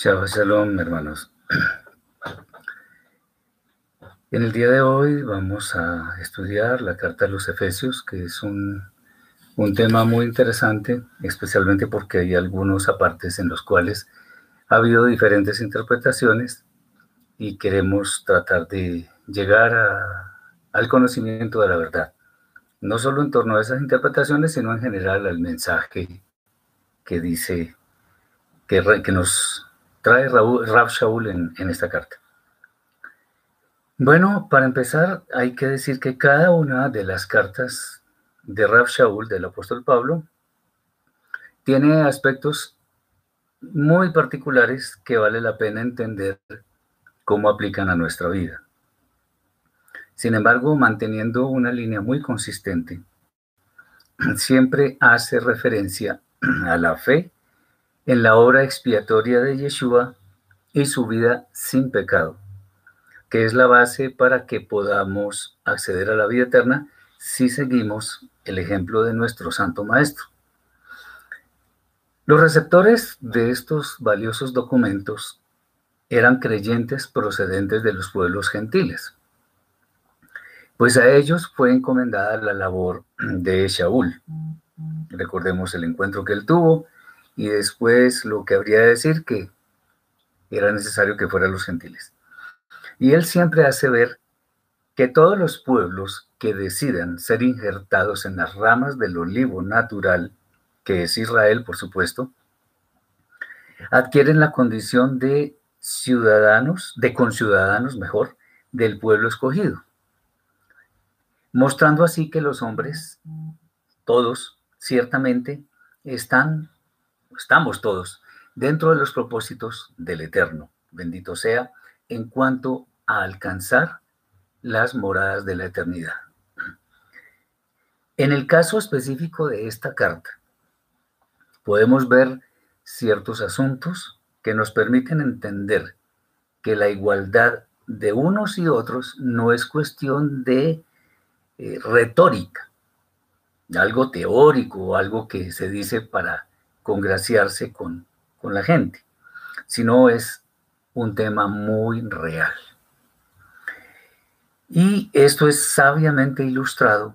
Shabbat Shalom, hermanos. En el día de hoy vamos a estudiar la carta a los Efesios, que es un, un tema muy interesante, especialmente porque hay algunos apartes en los cuales ha habido diferentes interpretaciones y queremos tratar de llegar al conocimiento de la verdad, no solo en torno a esas interpretaciones, sino en general al mensaje que dice, que nos trae Rav Shaul en, en esta carta? Bueno, para empezar, hay que decir que cada una de las cartas de Rav Shaul, del apóstol Pablo, tiene aspectos muy particulares que vale la pena entender cómo aplican a nuestra vida. Sin embargo, manteniendo una línea muy consistente, siempre hace referencia a la fe en la obra expiatoria de Yeshua y su vida sin pecado, que es la base para que podamos acceder a la vida eterna si seguimos el ejemplo de nuestro Santo Maestro. Los receptores de estos valiosos documentos eran creyentes procedentes de los pueblos gentiles, pues a ellos fue encomendada la labor de Shaul. Recordemos el encuentro que él tuvo y después lo que habría de decir que era necesario que fueran los gentiles. Y él siempre hace ver que todos los pueblos que decidan ser injertados en las ramas del olivo natural, que es Israel, por supuesto, adquieren la condición de ciudadanos, de conciudadanos mejor, del pueblo escogido, mostrando así que los hombres, todos, ciertamente, están estamos todos dentro de los propósitos del Eterno, bendito sea, en cuanto a alcanzar las moradas de la eternidad. En el caso específico de esta carta, podemos ver ciertos asuntos que nos permiten entender que la igualdad de unos y otros no es cuestión de eh, retórica, algo teórico algo que se dice para congraciarse con, con la gente, sino es un tema muy real. Y esto es sabiamente ilustrado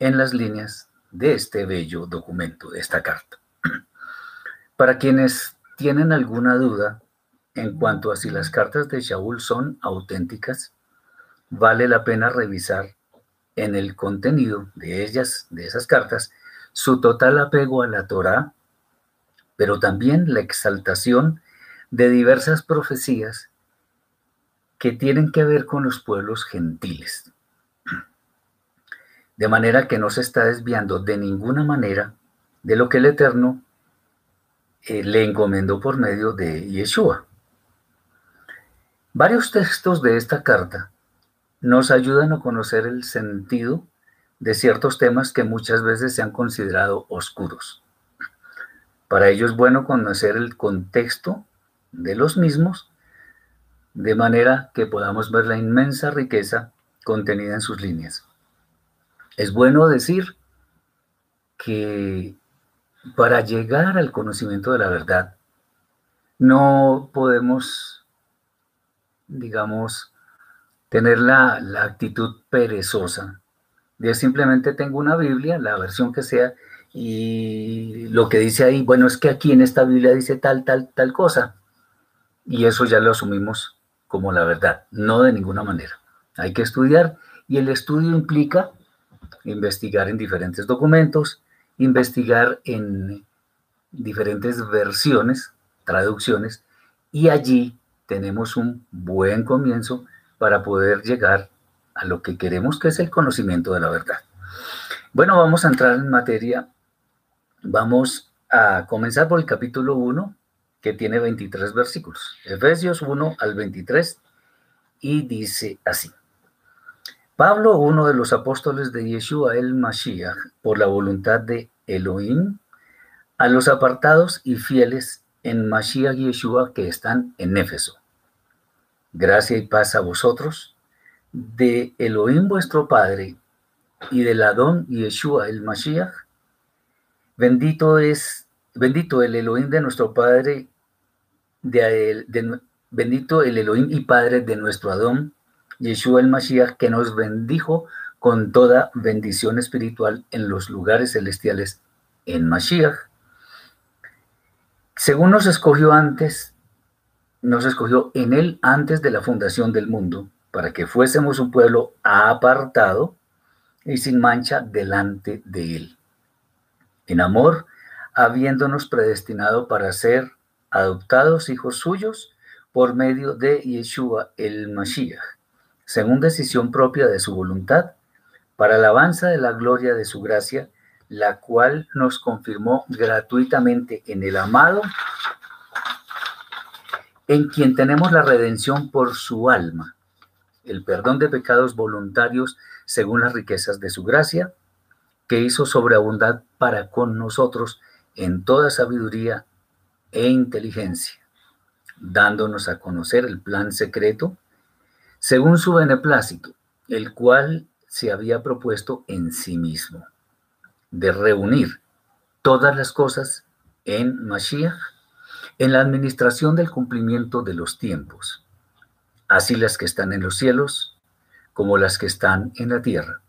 en las líneas de este bello documento, de esta carta. Para quienes tienen alguna duda en cuanto a si las cartas de Shaul son auténticas, vale la pena revisar en el contenido de ellas, de esas cartas, su total apego a la Torá pero también la exaltación de diversas profecías que tienen que ver con los pueblos gentiles. De manera que no se está desviando de ninguna manera de lo que el Eterno eh, le encomendó por medio de Yeshua. Varios textos de esta carta nos ayudan a conocer el sentido de ciertos temas que muchas veces se han considerado oscuros. Para ello es bueno conocer el contexto de los mismos, de manera que podamos ver la inmensa riqueza contenida en sus líneas. Es bueno decir que para llegar al conocimiento de la verdad, no podemos, digamos, tener la, actitud perezosa de simplemente tengo una Biblia, la versión que sea, y lo que dice ahí, bueno, es que aquí en esta Biblia dice tal, tal, tal cosa. Y eso ya lo asumimos como la verdad, no de ninguna manera. Hay que estudiar y el estudio implica investigar en diferentes documentos, investigar en diferentes versiones, traducciones, y allí tenemos un buen comienzo para poder llegar a lo que queremos, que es el conocimiento de la verdad. Bueno, vamos a entrar en materia. Vamos a comenzar por el capítulo 1, que tiene 23 versículos. Efesios 1 al 23, y dice así. Pablo, uno de los apóstoles de Yeshua el Mashiach, por la voluntad de Elohim, a los apartados y fieles en Mashiach Yeshua que están en Éfeso. Gracia y paz a vosotros de Elohim vuestro Padre y del Adón Yeshua el Mashiach, bendito es, bendito el Elohim de nuestro Padre, de, bendito el Elohim y Padre de nuestro Adón, Yeshua el Mashiach, que nos bendijo con toda bendición espiritual en los lugares celestiales en Mashiach. Según nos escogió antes, nos escogió en él antes de la fundación del mundo para que fuésemos un pueblo apartado y sin mancha delante de Él. En amor, habiéndonos predestinado para ser adoptados hijos suyos por medio de Yeshua el Mashiach, según decisión propia de su voluntad, para alabanza de la gloria de su gracia, la cual nos confirmó gratuitamente en el amado, en quien tenemos la redención por su alma el perdón de pecados voluntarios según las riquezas de su gracia, que hizo sobreabundar para con nosotros en toda sabiduría e inteligencia, dándonos a conocer el plan secreto, según su beneplácito, el cual se había propuesto en sí mismo, de reunir todas las cosas en Mashiach, en la administración del cumplimiento de los tiempos así las que están en los cielos como las que están en la tierra.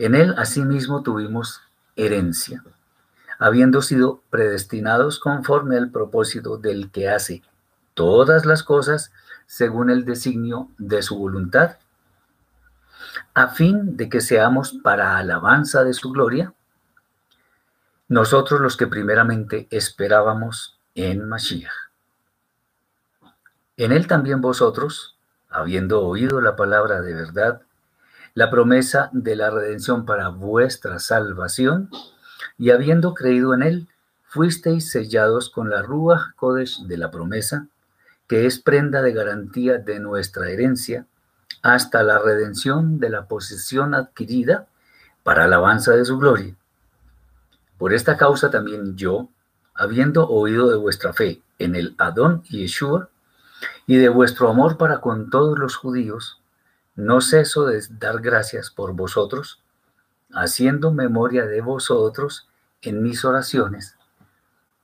En él asimismo tuvimos herencia, habiendo sido predestinados conforme al propósito del que hace todas las cosas según el designio de su voluntad, a fin de que seamos para alabanza de su gloria, nosotros los que primeramente esperábamos en Mashiach. En él también vosotros, habiendo oído la palabra de verdad, la promesa de la redención para vuestra salvación, y habiendo creído en él, fuisteis sellados con la Ruach Kodesh de la promesa, que es prenda de garantía de nuestra herencia, hasta la redención de la posesión adquirida para alabanza de su gloria. Por esta causa también yo, habiendo oído de vuestra fe en el Adón y Yeshua, y de vuestro amor para con todos los judíos, no ceso de dar gracias por vosotros, haciendo memoria de vosotros en mis oraciones,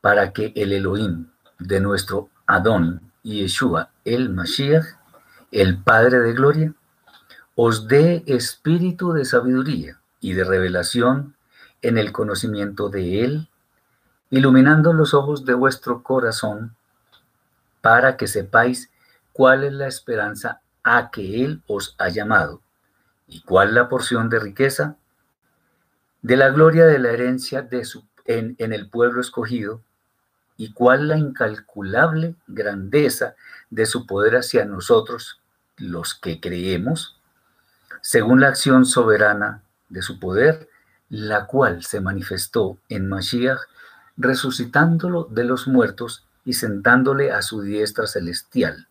para que el Elohim de nuestro Adón y Yeshua, el Mashiach, el Padre de Gloria, os dé espíritu de sabiduría y de revelación en el conocimiento de Él, iluminando los ojos de vuestro corazón para que sepáis cuál es la esperanza a que Él os ha llamado. Y cuál la porción de riqueza de la gloria de la herencia de su, en, en el pueblo escogido. Y cuál la incalculable grandeza de su poder hacia nosotros, los que creemos, según la acción soberana de su poder, la cual se manifestó en Mashiach, resucitándolo de los muertos y sentándole a su diestra celestial,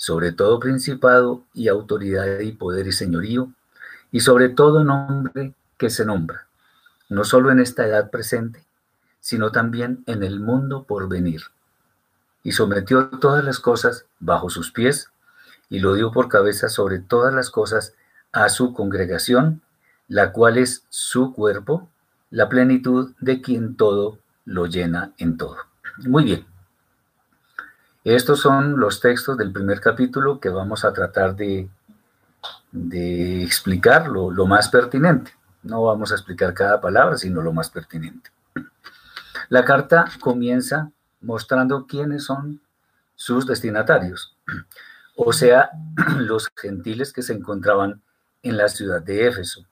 sobre todo principado y autoridad y poder y señorío, y sobre todo nombre que se nombra, no solo en esta edad presente, sino también en el mundo por venir. Y sometió todas las cosas bajo sus pies, y lo dio por cabeza sobre todas las cosas a su congregación, la cual es su cuerpo, la plenitud de quien todo lo llena en todo. Muy bien. Estos son los textos del primer capítulo que vamos a tratar de, explicar lo, lo más pertinente. No vamos a explicar cada palabra, sino lo más pertinente. La carta comienza mostrando quiénes son sus destinatarios, o sea, los gentiles que se encontraban en la ciudad de Éfeso.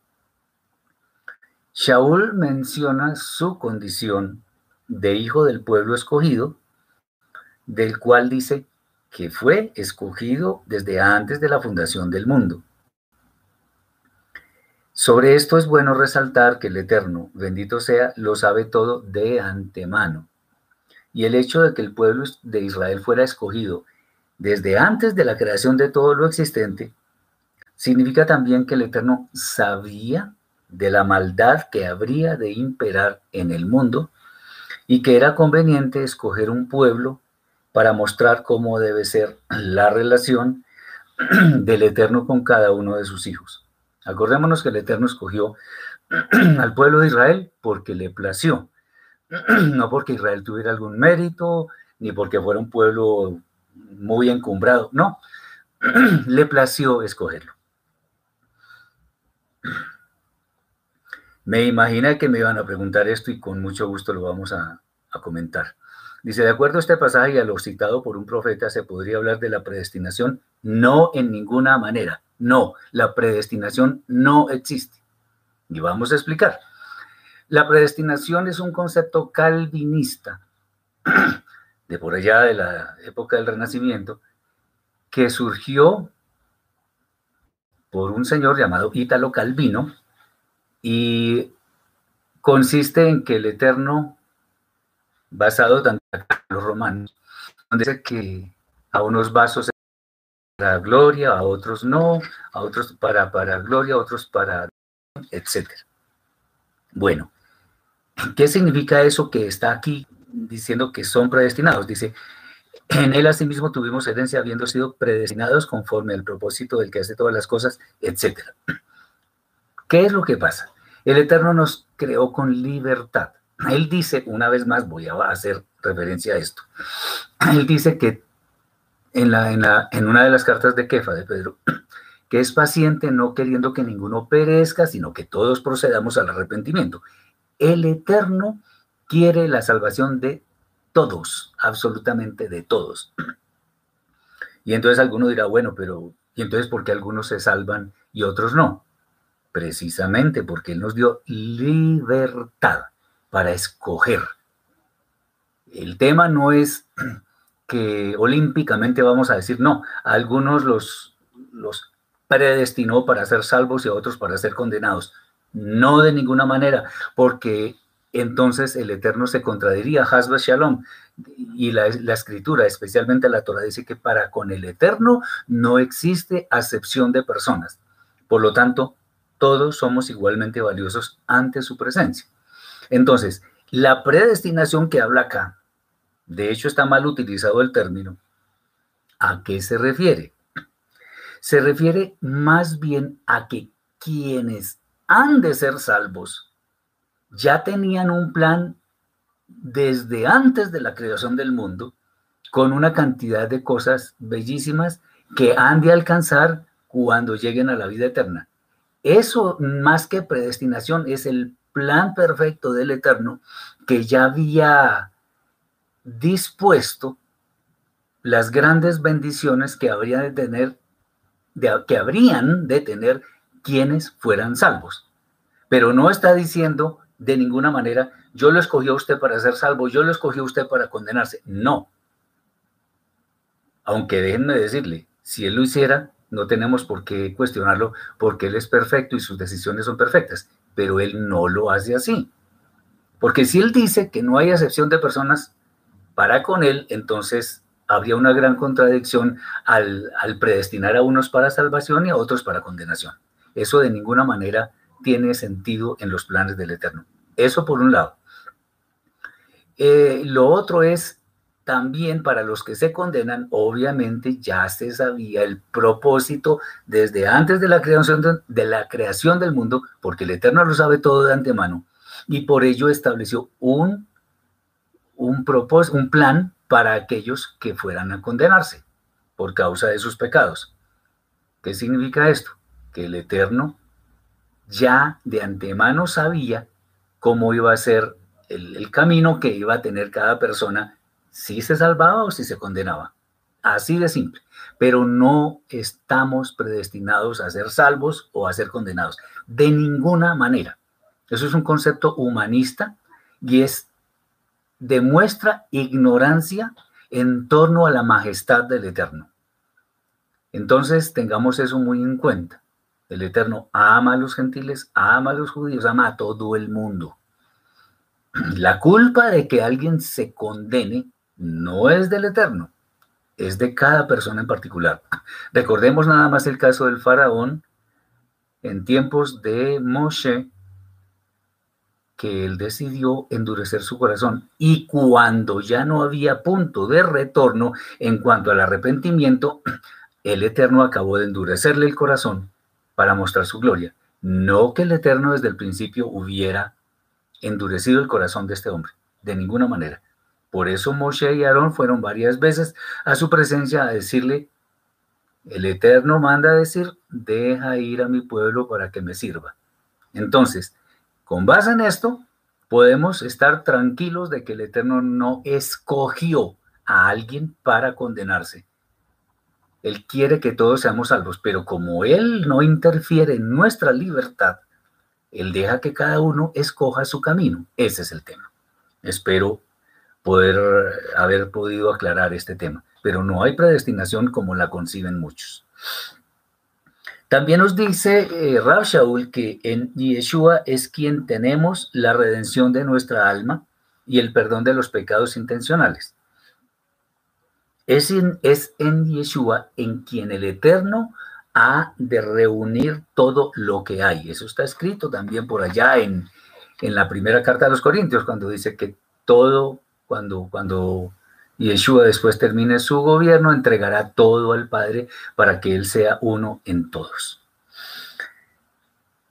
Shaul menciona su condición de hijo del pueblo escogido, del cual dice que fue escogido desde antes de la fundación del mundo. Sobre esto es bueno resaltar que el Eterno, bendito sea, lo sabe todo de antemano. Y el hecho de que el pueblo de Israel fuera escogido desde antes de la creación de todo lo existente, significa también que el Eterno sabía de la maldad que habría de imperar en el mundo y que era conveniente escoger un pueblo para mostrar cómo debe ser la relación del Eterno con cada uno de sus hijos. Acordémonos que el Eterno escogió al pueblo de Israel porque le plació, no porque Israel tuviera algún mérito, ni porque fuera un pueblo muy encumbrado, no, le plació escogerlo. Me imagina que me iban a preguntar esto y con mucho gusto lo vamos a, a comentar. Dice, de acuerdo a este pasaje y a lo citado por un profeta, se podría hablar de la predestinación, no en ninguna manera. No, la predestinación no existe. Y vamos a explicar. La predestinación es un concepto calvinista de por allá de la época del Renacimiento que surgió por un señor llamado Ítalo Calvino y consiste en que el Eterno, basado tanto en los romanos, dice que a unos vasos para gloria, a otros no, a otros para, para gloria, a otros para, etc. Bueno, ¿qué significa eso que está aquí diciendo que son predestinados? Dice, en él asimismo tuvimos herencia habiendo sido predestinados conforme al propósito del que hace todas las cosas, etc. ¿Qué es lo que pasa? El Eterno nos creó con libertad. Él dice, una vez más voy a hacer referencia a esto, él dice que en, una de las cartas de Kefa de Pedro, que es paciente no queriendo que ninguno perezca, sino que todos procedamos al arrepentimiento. El Eterno quiere la salvación de todos, absolutamente de todos. Y entonces alguno dirá, bueno, pero ¿y entonces por qué algunos se salvan y otros no? Precisamente porque Él nos dio libertad para escoger. El tema no es que olímpicamente vamos a decir, no, a algunos los, predestinó para ser salvos y a otros para ser condenados. No de ninguna manera, porque entonces el Eterno se contradiría, Hasba Shalom. Y la, la, escritura, especialmente la Torah, dice que para con el Eterno no existe acepción de personas. Por lo tanto, todos somos igualmente valiosos ante su presencia. Entonces, la predestinación que habla acá de hecho, está mal utilizado el término. ¿A qué se refiere? Se refiere más bien a que quienes han de ser salvos ya tenían un plan desde antes de la creación del mundo con una cantidad de cosas bellísimas que han de alcanzar cuando lleguen a la vida eterna. Eso más que predestinación es el plan perfecto del Eterno que ya había dispuesto las grandes bendiciones que habría de tener, que habrían de tener quienes fueran salvos. Pero no está diciendo de ninguna manera, yo lo escogí a usted para ser salvo, yo lo escogí a usted para condenarse. No. Aunque déjenme decirle, si él lo hiciera, no tenemos por qué cuestionarlo porque él es perfecto y sus decisiones son perfectas, pero él no lo hace así. Porque si él dice que no hay excepción de personas para con él, entonces habría una gran contradicción al, predestinar a unos para salvación y a otros para condenación. Eso de ninguna manera tiene sentido en los planes del Eterno. Eso por un lado. Eh, lo otro es también para los que se condenan, obviamente ya se sabía el propósito desde antes de la creación, de, la creación del mundo, porque el Eterno lo sabe todo de antemano, y por ello estableció un, un, un plan para aquellos que fueran a condenarse por causa de sus pecados. ¿Qué significa esto? Que el Eterno ya de antemano sabía cómo iba a ser el camino que iba a tener cada persona si se salvaba o si se condenaba. Así de simple. Pero no estamos predestinados a ser salvos o a ser condenados. De ninguna manera. Eso es un concepto humanista y es demuestra ignorancia en torno a la majestad del Eterno. Entonces tengamos eso muy en cuenta. El Eterno ama a los gentiles, ama a los judíos, ama a todo el mundo. La culpa de que alguien se condene no es del Eterno, es de cada persona en particular. Recordemos nada más el caso del faraón en tiempos de Moshe, que él decidió endurecer su corazón y cuando ya no había punto de retorno en cuanto al arrepentimiento, el Eterno acabó de endurecerle el corazón para mostrar su gloria. No que el Eterno desde el principio hubiera endurecido el corazón de este hombre, de ninguna manera. Por eso Moshe y Aarón fueron varias veces a su presencia a decirle, el Eterno manda decir, deja ir a mi pueblo para que me sirva. Entonces, con base en esto, podemos estar tranquilos de que el Eterno no escogió a alguien para condenarse. Él quiere que todos seamos salvos, pero como Él no interfiere en nuestra libertad, Él deja que cada uno escoja su camino. Ese es el tema. Espero poder haber podido aclarar este tema, pero no hay predestinación como la conciben muchos. También nos dice eh, Rab Shaul que en Yeshua es quien tenemos la redención de nuestra alma y el perdón de los pecados intencionales. Es en, es en Yeshua en quien el Eterno ha de reunir todo lo que hay. Eso está escrito también por allá en, en la primera carta de los Corintios, cuando dice que todo cuando, cuando Yeshua después termine su gobierno, entregará todo al Padre para que Él sea uno en todos.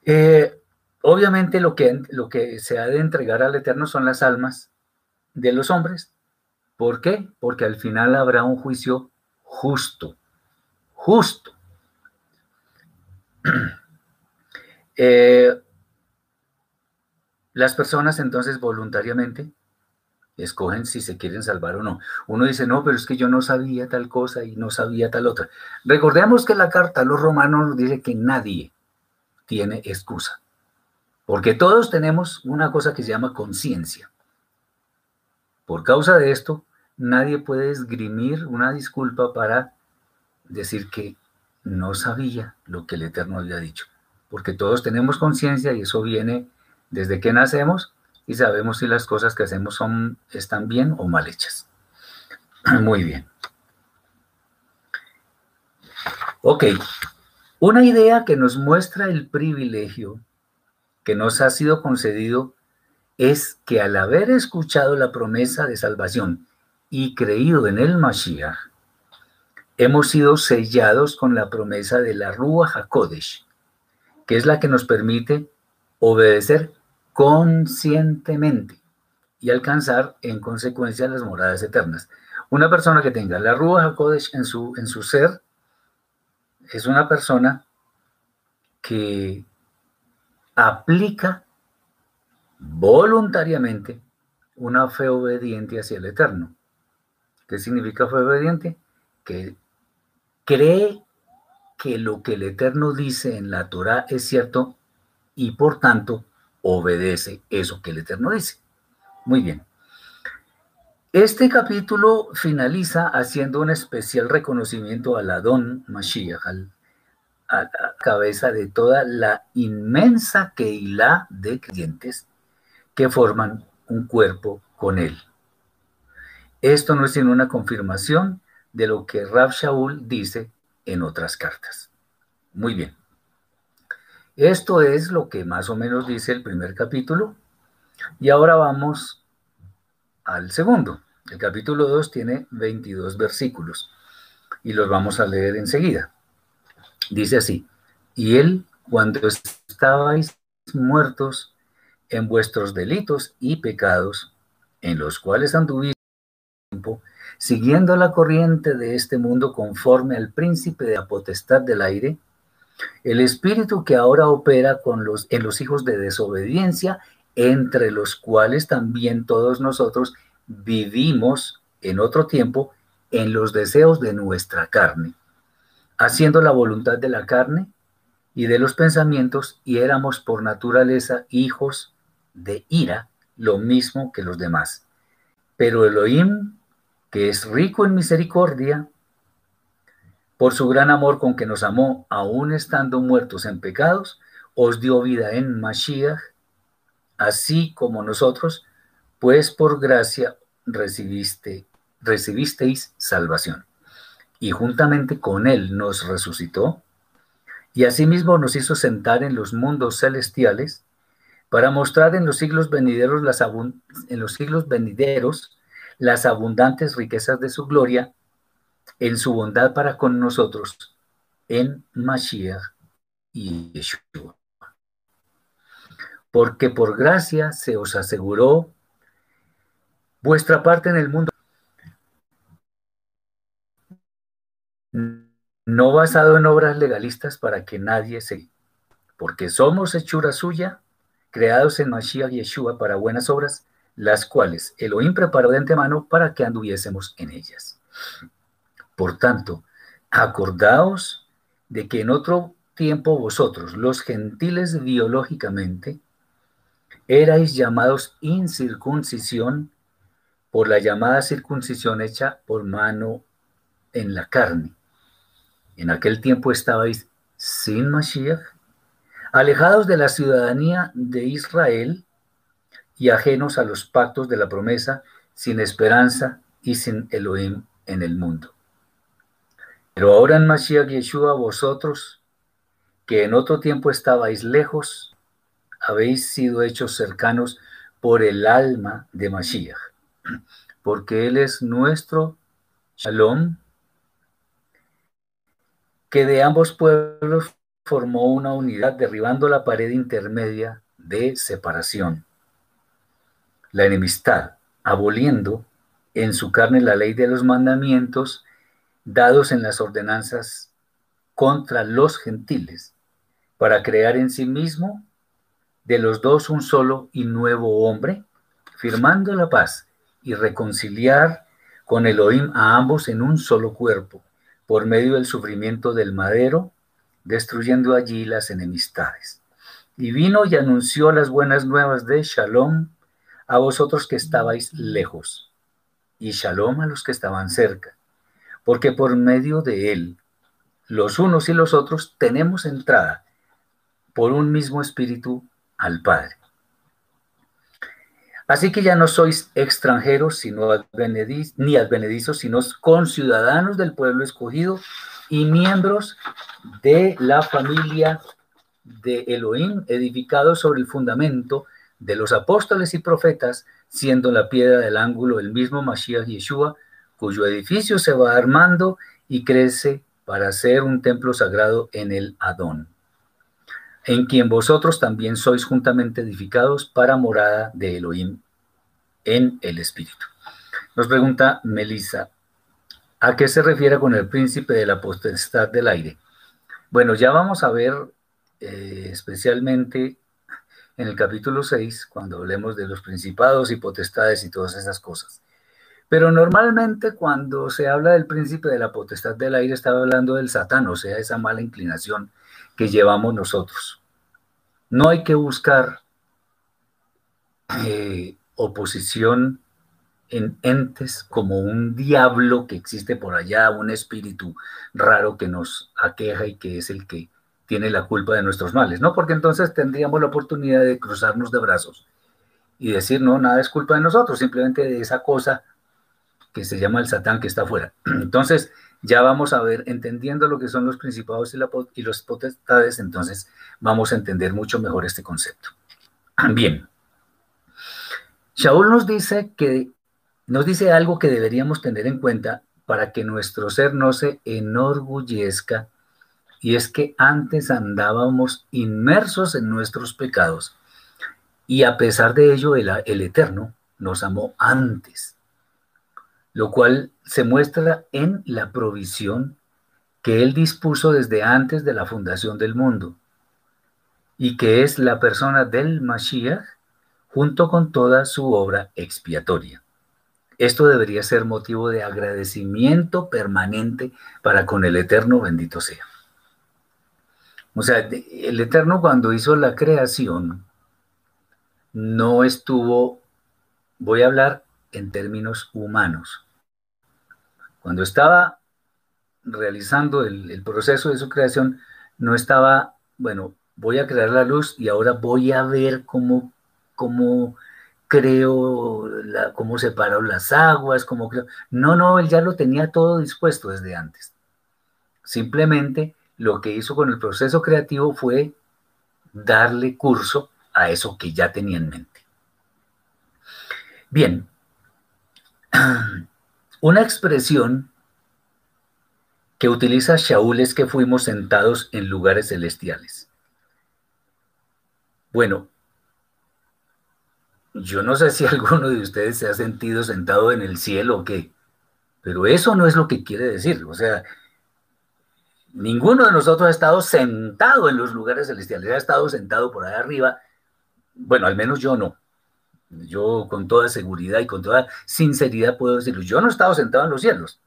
Eh, obviamente lo que, lo que se ha de entregar al Eterno son las almas de los hombres. ¿Por qué? Porque al final habrá un juicio justo, justo. Eh, las personas entonces voluntariamente escogen si se quieren salvar o no. Uno dice, no, pero es que yo no sabía tal cosa y no sabía tal otra. Recordemos que la carta a los romanos nos dice que nadie tiene excusa, porque todos tenemos una cosa que se llama conciencia. Por causa de esto, nadie puede esgrimir una disculpa para decir que no sabía lo que el Eterno había dicho, porque todos tenemos conciencia y eso viene desde que nacemos y sabemos si las cosas que hacemos son, están bien o mal hechas. Muy bien. Ok, una idea que nos muestra el privilegio que nos ha sido concedido es que al haber escuchado la promesa de salvación y creído en el Mashiach, hemos sido sellados con la promesa de la Rúa HaKodesh, que es la que nos permite obedecer conscientemente y alcanzar en consecuencia las moradas eternas. Una persona que tenga la Ruach HaKodesh en su, en su ser es una persona que aplica voluntariamente una fe obediente hacia el Eterno. ¿Qué significa fe obediente? Que cree que lo que el Eterno dice en la Torah es cierto y por tanto obedece eso que el Eterno dice. Muy bien. Este capítulo finaliza haciendo un especial reconocimiento al Adón Mashiach, a la cabeza de toda la inmensa Keilah de creyentes que forman un cuerpo con él. Esto no es sino una confirmación de lo que Rab Shaul dice en otras cartas. Muy bien. Esto es lo que más o menos dice el primer capítulo. Y ahora vamos al segundo. El capítulo 2 tiene 22 versículos y los vamos a leer enseguida. Dice así, y él cuando estabais muertos en vuestros delitos y pecados, en los cuales anduviste tiempo, siguiendo la corriente de este mundo conforme al príncipe de la potestad del aire, el espíritu que ahora opera con los, en los hijos de desobediencia, entre los cuales también todos nosotros vivimos en otro tiempo en los deseos de nuestra carne, haciendo la voluntad de la carne y de los pensamientos, y éramos por naturaleza hijos de ira, lo mismo que los demás. Pero Elohim, que es rico en misericordia, por su gran amor con que nos amó, aún estando muertos en pecados, os dio vida en Mashiach, así como nosotros, pues por gracia recibiste, recibisteis salvación. Y juntamente con él nos resucitó, y asimismo nos hizo sentar en los mundos celestiales, para mostrar en los siglos venideros las, en los siglos venideros las abundantes riquezas de su gloria en su bondad para con nosotros en Mashiach y Yeshua. Porque por gracia se os aseguró vuestra parte en el mundo, no basado en obras legalistas para que nadie se... Porque somos hechura suya, creados en Mashiach y Yeshua para buenas obras, las cuales Elohim preparó de antemano para que anduviésemos en ellas. Por tanto, acordaos de que en otro tiempo vosotros, los gentiles biológicamente, erais llamados incircuncisión por la llamada circuncisión hecha por mano en la carne. En aquel tiempo estabais sin Mashiach, alejados de la ciudadanía de Israel y ajenos a los pactos de la promesa, sin esperanza y sin Elohim en el mundo. Pero ahora en Mashiach Yeshua vosotros, que en otro tiempo estabais lejos, habéis sido hechos cercanos por el alma de Mashiach porque Él es nuestro Shalom, que de ambos pueblos formó una unidad derribando la pared intermedia de separación, la enemistad, aboliendo en su carne la ley de los mandamientos dados en las ordenanzas contra los gentiles, para crear en sí mismo de los dos un solo y nuevo hombre, firmando la paz y reconciliar con Elohim a ambos en un solo cuerpo, por medio del sufrimiento del madero, destruyendo allí las enemistades. Y vino y anunció las buenas nuevas de Shalom a vosotros que estabais lejos, y Shalom a los que estaban cerca, porque por medio de él, los unos y los otros tenemos entrada por un mismo espíritu al Padre. Así que ya no sois extranjeros, sino ni advenedizos, sino conciudadanos del pueblo escogido y miembros de la familia de Elohim, edificados sobre el fundamento de los apóstoles y profetas, siendo la piedra del ángulo el mismo Mashiach Yeshua, cuyo edificio se va armando y crece para ser un templo sagrado en el Adón, en quien vosotros también sois juntamente edificados para morada de Elohim en el Espíritu. Nos pregunta Melissa, ¿a qué se refiere con el príncipe de la potestad del aire? Bueno, ya vamos a ver eh, especialmente en el capítulo 6, cuando hablemos de los principados y potestades y todas esas cosas. Pero normalmente cuando se habla del príncipe de la potestad del aire, está hablando del Satán, o sea, esa mala inclinación que llevamos nosotros. No hay que buscar eh, oposición en entes como un diablo que existe por allá, un espíritu raro que nos aqueja y que es el que tiene la culpa de nuestros males, ¿no? Porque entonces tendríamos la oportunidad de cruzarnos de brazos y decir, no, nada es culpa de nosotros, simplemente de esa cosa que se llama el Satán que está afuera. Entonces, ya vamos a ver, entendiendo lo que son los principados y, los potestades, entonces vamos a entender mucho mejor este concepto. Bien, Shaul nos dice que nos dice algo que deberíamos tener en cuenta para que nuestro ser no se enorgullezca, y es que antes andábamos inmersos en nuestros pecados, y a pesar de ello el, el Eterno nos amó antes, lo cual se muestra en la provisión que Él dispuso desde antes de la fundación del mundo, y que es la persona del Mashiach junto con toda su obra expiatoria. Esto debería ser motivo de agradecimiento permanente para con el Eterno bendito sea. O sea, el Eterno cuando hizo la creación no estuvo, voy a hablar en términos humanos. Cuando estaba realizando el, proceso de su creación, no estaba, bueno, voy a crear la luz y ahora voy a ver cómo, cómo creo, cómo separo las aguas, cómo creo. No, no, él ya lo tenía todo dispuesto desde antes. Simplemente lo que hizo con el proceso creativo fue darle curso a eso que ya tenía en mente. Bien, una expresión que utiliza Shaul es que fuimos sentados en lugares celestiales. Bueno, yo no sé si alguno de ustedes se ha sentido sentado en el cielo o qué, pero eso no es lo que quiere decir. O sea, ninguno de nosotros ha estado sentado en los lugares celestiales, ha estado sentado por ahí arriba. Bueno, al menos yo no. Yo con toda seguridad y con toda sinceridad puedo decirlo, yo no he estado sentado en los cielos.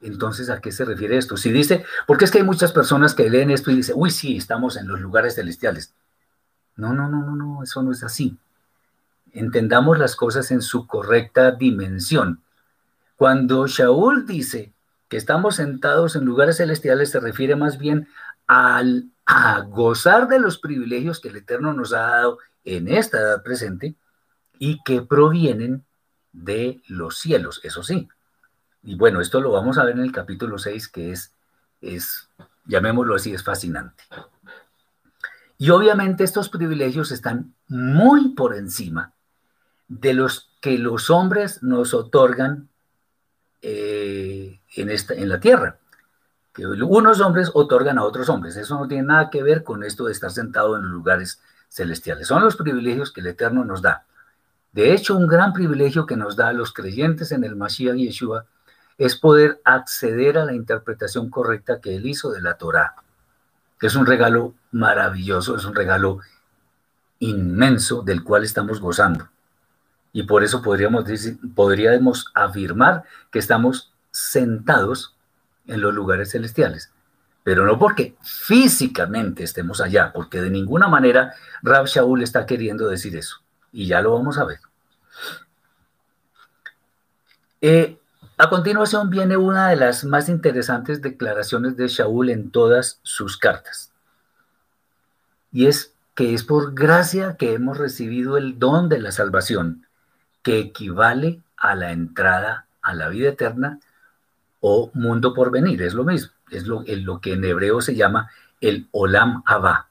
Entonces, ¿a qué se refiere esto? Si dice, porque es que hay muchas personas que leen esto y dicen, uy, sí, estamos en los lugares celestiales. No, no, no, no, no, eso no es así. Entendamos las cosas en su correcta dimensión. Cuando Shaul dice que estamos sentados en lugares celestiales, se refiere más bien al, a gozar de los privilegios que el Eterno nos ha dado en esta edad presente y que provienen de los cielos, eso sí. Y bueno, esto lo vamos a ver en el capítulo 6, que es, es llamémoslo así, es fascinante. Y obviamente estos privilegios están muy por encima de los que los hombres nos otorgan eh, en, esta, en la tierra. Que unos hombres otorgan a otros hombres. Eso no tiene nada que ver con esto de estar sentado en los lugares celestiales. Son los privilegios que el Eterno nos da. De hecho, un gran privilegio que nos da a los creyentes en el Mashiach Yeshua es poder acceder a la interpretación correcta que él hizo de la que es un regalo maravilloso, es un regalo inmenso del cual estamos gozando. Y por eso podríamos, decir, podríamos afirmar que estamos sentados en los lugares celestiales. Pero no porque físicamente estemos allá, porque de ninguna manera Rab Shaul está queriendo decir eso. Y ya lo vamos a ver. Eh, a continuación viene una de las más interesantes declaraciones de Shaul en todas sus cartas. Y es que es por gracia que hemos recibido el don de la salvación, que equivale a la entrada a la vida eterna o mundo por venir. Es lo mismo, es lo, que en hebreo se llama el Olam Abba.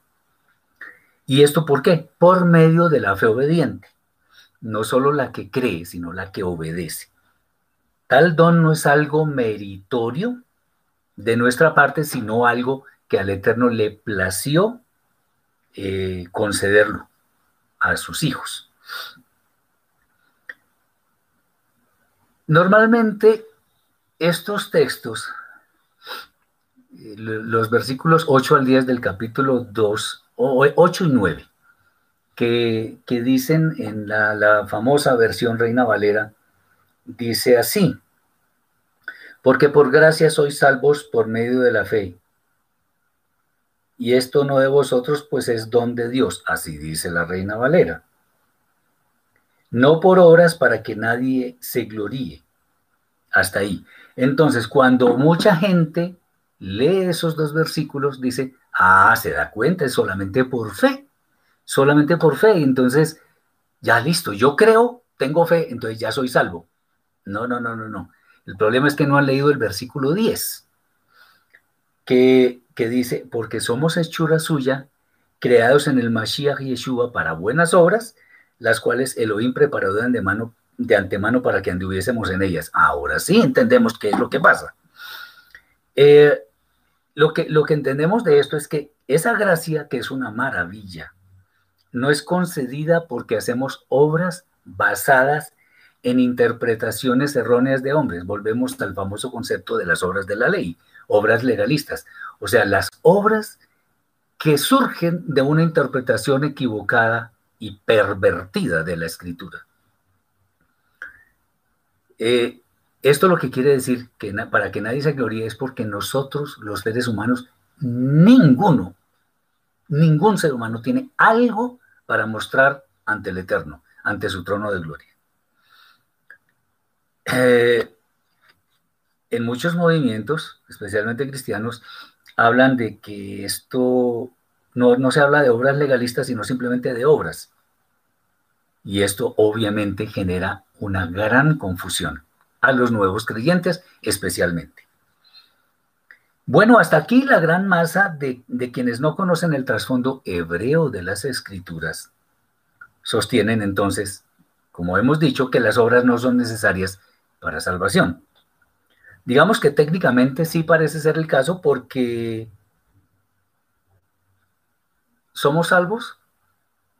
¿Y esto por qué? Por medio de la fe obediente. No solo la que cree, sino la que obedece. Tal don no es algo meritorio de nuestra parte, sino algo que al Eterno le plació eh, concederlo a sus hijos. Normalmente estos textos, los versículos 8 al 10 del capítulo 2, 8 y 9, que, dicen en la famosa versión Reina Valera, dice así, porque por gracia sois salvos por medio de la fe. Y esto no de vosotros, pues es don de Dios, así dice la reina Valera. No por obras para que nadie se gloríe. Hasta ahí. Entonces, cuando mucha gente lee esos dos versículos, dice, ah, se da cuenta, es solamente por fe, solamente por fe. Entonces, ya listo, yo creo, tengo fe, entonces ya soy salvo. No, no, no, no, no. El problema es que no han leído el versículo 10, que, que dice, porque somos hechura suya, creados en el Mashiach Yeshua para buenas obras, las cuales Elohim preparó de antemano, de antemano para que anduviésemos en ellas. Ahora sí entendemos qué es lo que pasa. Eh, lo, que, lo que entendemos de esto es que esa gracia, que es una maravilla, no es concedida porque hacemos obras basadas en interpretaciones erróneas de hombres. Volvemos al famoso concepto de las obras de la ley, obras legalistas. O sea, las obras que surgen de una interpretación equivocada y pervertida de la escritura. Eh, esto lo que quiere decir que para que nadie se gloríe es porque nosotros, los seres humanos, ninguno, ningún ser humano tiene algo para mostrar ante el Eterno, ante su trono de gloria. Eh, en muchos movimientos, especialmente cristianos, hablan de que esto no, no se habla de obras legalistas, sino simplemente de obras. Y esto obviamente genera una gran confusión a los nuevos creyentes especialmente. Bueno, hasta aquí la gran masa de, de, quienes no conocen el trasfondo hebreo de las escrituras sostienen entonces, como hemos dicho, que las obras no son necesarias para salvación. Digamos que técnicamente sí parece ser el caso porque somos salvos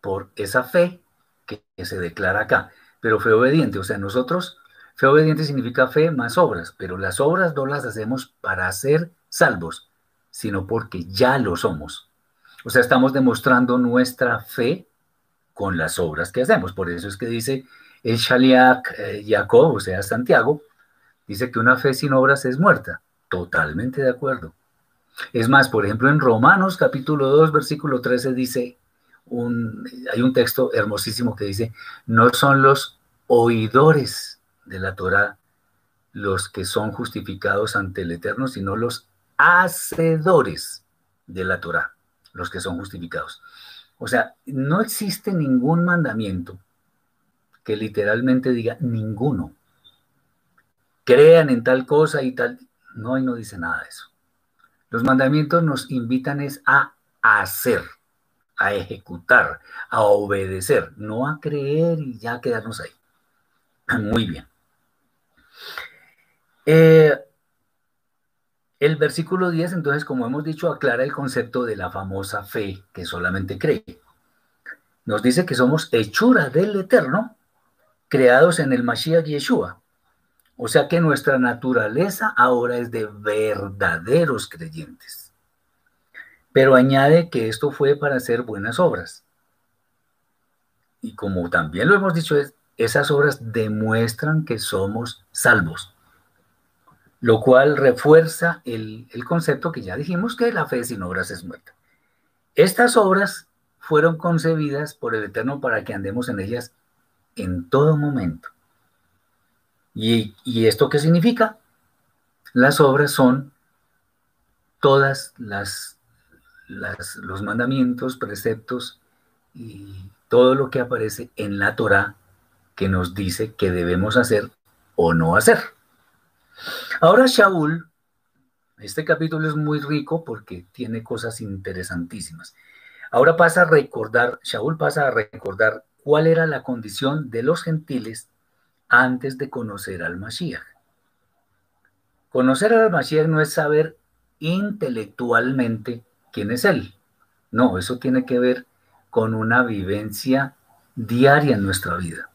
por esa fe que se declara acá, pero fe obediente, o sea, nosotros, fe obediente significa fe más obras, pero las obras no las hacemos para ser salvos, sino porque ya lo somos. O sea, estamos demostrando nuestra fe con las obras que hacemos. Por eso es que dice el Shaliach eh, Jacob, o sea, Santiago, dice que una fe sin obras es muerta. Totalmente de acuerdo. Es más, por ejemplo, en Romanos capítulo 2, versículo 13 dice, un, hay un texto hermosísimo que dice, no son los oidores de la Torah los que son justificados ante el Eterno, sino los hacedores de la Torah, los que son justificados. O sea, no existe ningún mandamiento que literalmente diga ninguno. Crean en tal cosa y tal. No, y no dice nada de eso. Los mandamientos nos invitan es a hacer, a ejecutar, a obedecer, no a creer y ya quedarnos ahí. Muy bien. Eh, el versículo 10, entonces, como hemos dicho, aclara el concepto de la famosa fe que solamente cree. Nos dice que somos hechura del Eterno, creados en el Mashiach Yeshua. O sea que nuestra naturaleza ahora es de verdaderos creyentes. Pero añade que esto fue para hacer buenas obras. Y como también lo hemos dicho, esas obras demuestran que somos salvos. Lo cual refuerza el, concepto que ya dijimos que la fe sin obras es muerta. Estas obras fueron concebidas por el Eterno para que andemos en ellas en todo momento. ¿Y, esto qué significa? Las obras son todas las, los mandamientos, preceptos y todo lo que aparece en la Torah que nos dice que debemos hacer o no hacer. Ahora Shaul, este capítulo es muy rico porque tiene cosas interesantísimas. Ahora pasa a recordar, Shaul pasa a recordar cuál era la condición de los gentiles antes de conocer al Mashiach. Conocer al Mashiach no es saber intelectualmente quién es Él. No, eso tiene que ver con una vivencia diaria en nuestra vida.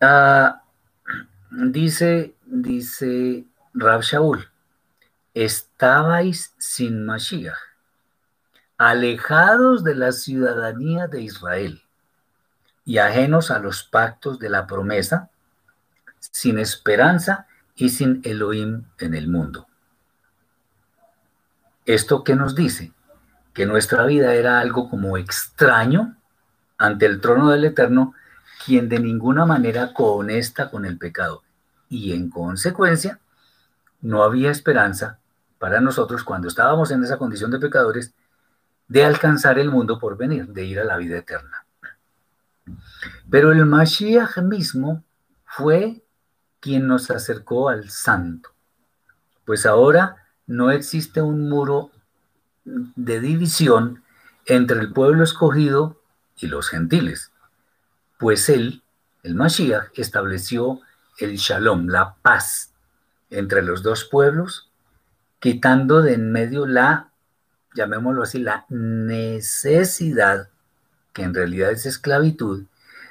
Ah, dice, dice Rab Shaul, estabais sin Mashiach, alejados de la ciudadanía de Israel y ajenos a los pactos de la promesa, sin esperanza y sin Elohim en el mundo. ¿Esto qué nos dice? Que nuestra vida era algo como extraño ante el trono del Eterno, quien de ninguna manera conesta con el pecado. Y en consecuencia, no había esperanza para nosotros cuando estábamos en esa condición de pecadores de alcanzar el mundo por venir, de ir a la vida eterna. Pero el Mashiach mismo fue quien nos acercó al santo, pues ahora no existe un muro de división entre el pueblo escogido y los gentiles, pues él, el Mashiach, estableció el shalom, la paz entre los dos pueblos, quitando de en medio la, llamémoslo así, la necesidad, que en realidad es esclavitud,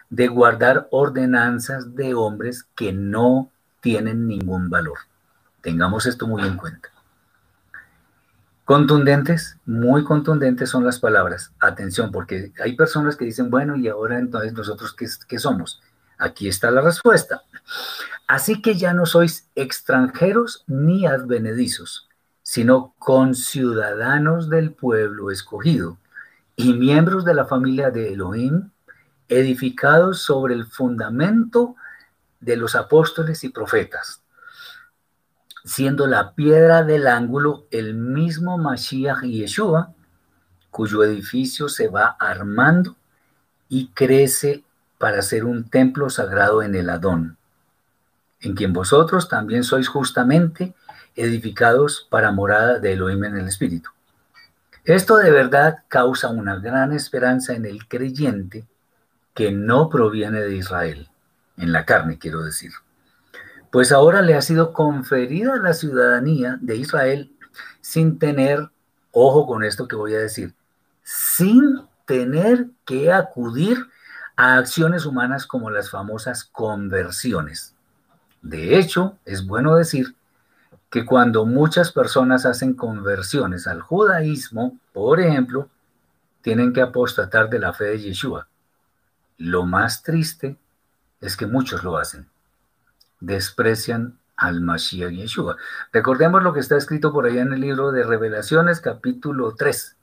de guardar ordenanzas de hombres que no tienen ningún valor. Tengamos esto muy en cuenta. Contundentes, muy contundentes son las palabras. Atención, porque hay personas que dicen, bueno, y ahora entonces nosotros qué, somos? Aquí está la respuesta. Así que ya no sois extranjeros ni advenedizos, sino conciudadanos del pueblo escogido y miembros de la familia de Elohim, edificados sobre el fundamento de los apóstoles y profetas, siendo la piedra del ángulo el mismo Mashiach Yeshua, cuyo edificio se va armando y crece para ser un templo sagrado en el Adón, en quien vosotros también sois justamente edificados para morada de Elohim en el Espíritu. Esto de verdad causa una gran esperanza en el creyente que no proviene de Israel, en la carne quiero decir. Pues ahora le ha sido conferida la ciudadanía de Israel sin tener, ojo con esto que voy a decir, sin tener que acudir a acciones humanas como las famosas conversiones. De hecho, es bueno decir que cuando muchas personas hacen conversiones al judaísmo, por ejemplo, tienen que apostatar de la fe de Yeshua lo más triste es que muchos lo hacen. Desprecian al Mashiach Yeshua. Recordemos lo que está escrito por allá en el libro de Revelaciones, capítulo 3.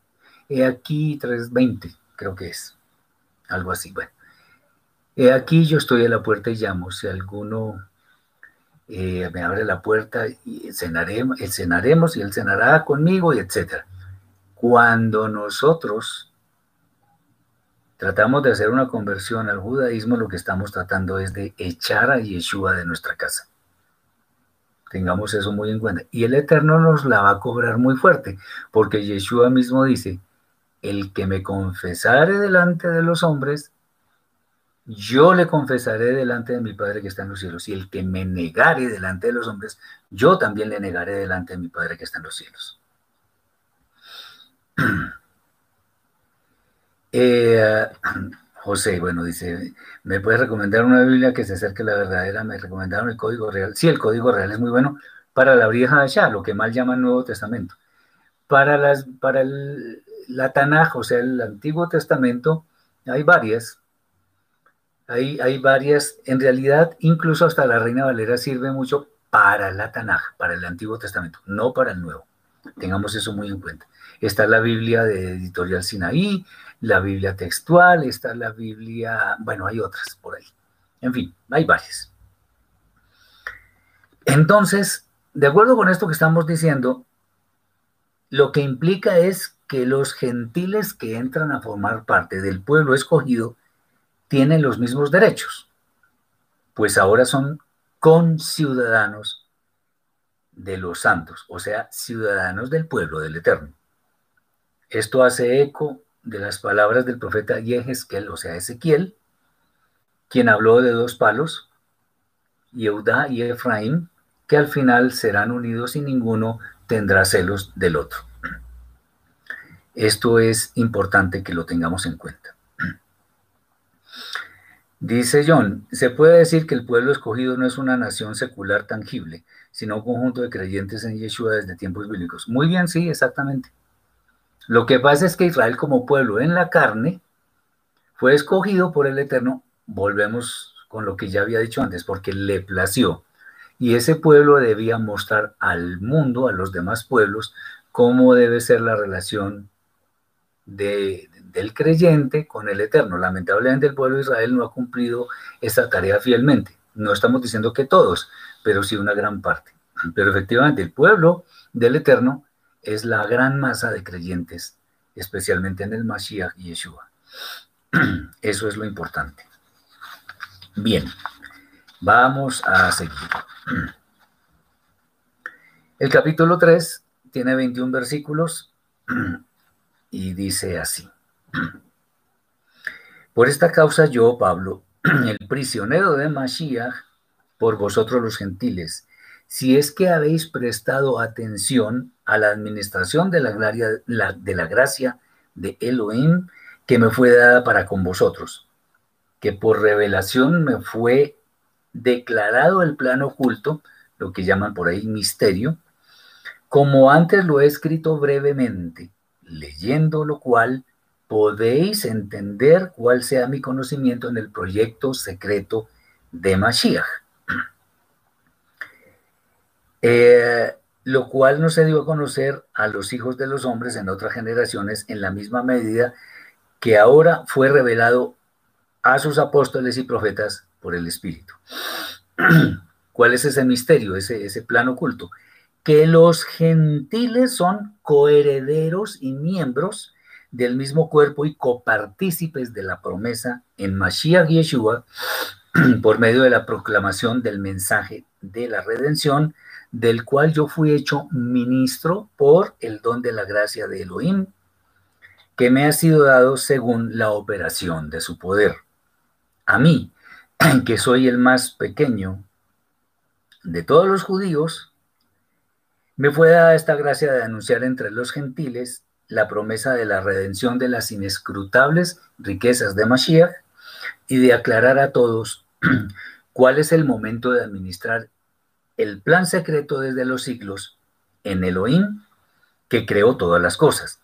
He aquí 3.20, creo que es. Algo así. Bueno. He aquí yo estoy a la puerta y llamo. Si alguno eh, me abre la puerta, y cenaremos, cenaremos y él cenará conmigo, y etc. Cuando nosotros tratamos de hacer una conversión al judaísmo, lo que estamos tratando es de echar a Yeshua de nuestra casa. Tengamos eso muy en cuenta. Y el Eterno nos la va a cobrar muy fuerte, porque Yeshua mismo dice, el que me confesare delante de los hombres, yo le confesaré delante de mi Padre que está en los cielos. Y el que me negare delante de los hombres, yo también le negaré delante de mi Padre que está en los cielos. Eh, José, bueno, dice, ¿me puedes recomendar una Biblia que se acerque a la verdadera? Me recomendaron el Código Real. Sí, el Código Real es muy bueno para la vieja allá, lo que mal llaman Nuevo Testamento. Para, las, para el, la Tanaj, o sea, el Antiguo Testamento, hay varias. Hay, hay varias. En realidad, incluso hasta la Reina Valera sirve mucho para la Tanaj, para el Antiguo Testamento, no para el Nuevo. Tengamos eso muy en cuenta. Está la Biblia de Editorial Sinaí, la Biblia textual, está la Biblia, bueno, hay otras por ahí. En fin, hay varias. Entonces, de acuerdo con esto que estamos diciendo, lo que implica es que los gentiles que entran a formar parte del pueblo escogido tienen los mismos derechos, pues ahora son conciudadanos de los santos, o sea, ciudadanos del pueblo del Eterno. Esto hace eco de las palabras del profeta Yehezkel, o sea, Ezequiel, quien habló de dos palos, Yehudá y Efraín, que al final serán unidos y ninguno tendrá celos del otro. Esto es importante que lo tengamos en cuenta. Dice John, se puede decir que el pueblo escogido no es una nación secular tangible, sino un conjunto de creyentes en Yeshua desde tiempos bíblicos. Muy bien, sí, exactamente. Lo que pasa es que Israel como pueblo en la carne fue escogido por el Eterno, volvemos con lo que ya había dicho antes, porque le plació. Y ese pueblo debía mostrar al mundo, a los demás pueblos, cómo debe ser la relación de, del creyente con el Eterno. Lamentablemente el pueblo de Israel no ha cumplido esa tarea fielmente. No estamos diciendo que todos, pero sí una gran parte. Pero efectivamente el pueblo del Eterno es la gran masa de creyentes, especialmente en el Mashiach y Yeshua. Eso es lo importante. Bien, vamos a seguir. El capítulo 3 tiene 21 versículos y dice así. Por esta causa yo, Pablo, el prisionero de Mashiach por vosotros los gentiles, si es que habéis prestado atención a la administración de la, de la gracia de Elohim que me fue dada para con vosotros, que por revelación me fue declarado el plan oculto, lo que llaman por ahí misterio, como antes lo he escrito brevemente, leyendo lo cual podéis entender cuál sea mi conocimiento en el proyecto secreto de Mashiach. Eh, lo cual no se dio a conocer a los hijos de los hombres en otras generaciones en la misma medida que ahora fue revelado a sus apóstoles y profetas por el Espíritu. ¿Cuál es ese misterio, ese, ese plan oculto? Que los gentiles son coherederos y miembros del mismo cuerpo y copartícipes de la promesa en Mashiach Yeshua por medio de la proclamación del mensaje de la redención del cual yo fui hecho ministro por el don de la gracia de Elohim, que me ha sido dado según la operación de su poder. A mí, que soy el más pequeño de todos los judíos, me fue dada esta gracia de anunciar entre los gentiles la promesa de la redención de las inescrutables riquezas de Mashiach y de aclarar a todos cuál es el momento de administrar el plan secreto desde los siglos en Elohim, que creó todas las cosas,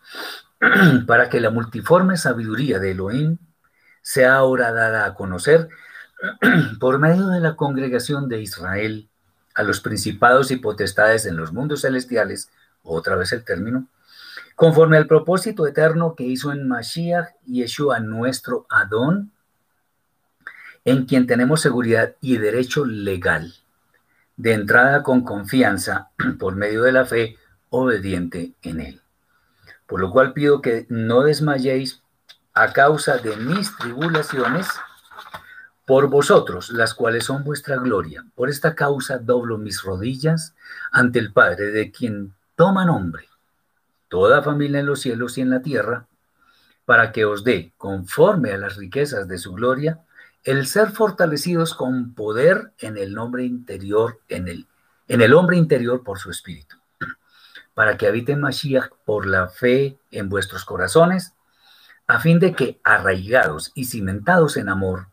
para que la multiforme sabiduría de Elohim sea ahora dada a conocer por medio de la congregación de Israel a los principados y potestades en los mundos celestiales, otra vez el término, conforme al propósito eterno que hizo en Mashiach Yeshua nuestro Adón, en quien tenemos seguridad y derecho legal de entrada con confianza por medio de la fe obediente en Él. Por lo cual pido que no desmayéis a causa de mis tribulaciones por vosotros, las cuales son vuestra gloria. Por esta causa doblo mis rodillas ante el Padre, de quien toma nombre toda familia en los cielos y en la tierra, para que os dé, conforme a las riquezas de su gloria, el ser fortalecidos con poder en el nombre interior, en el, en el hombre interior por su espíritu, para que habite Mashiach por la fe en vuestros corazones, a fin de que, arraigados y cimentados en amor,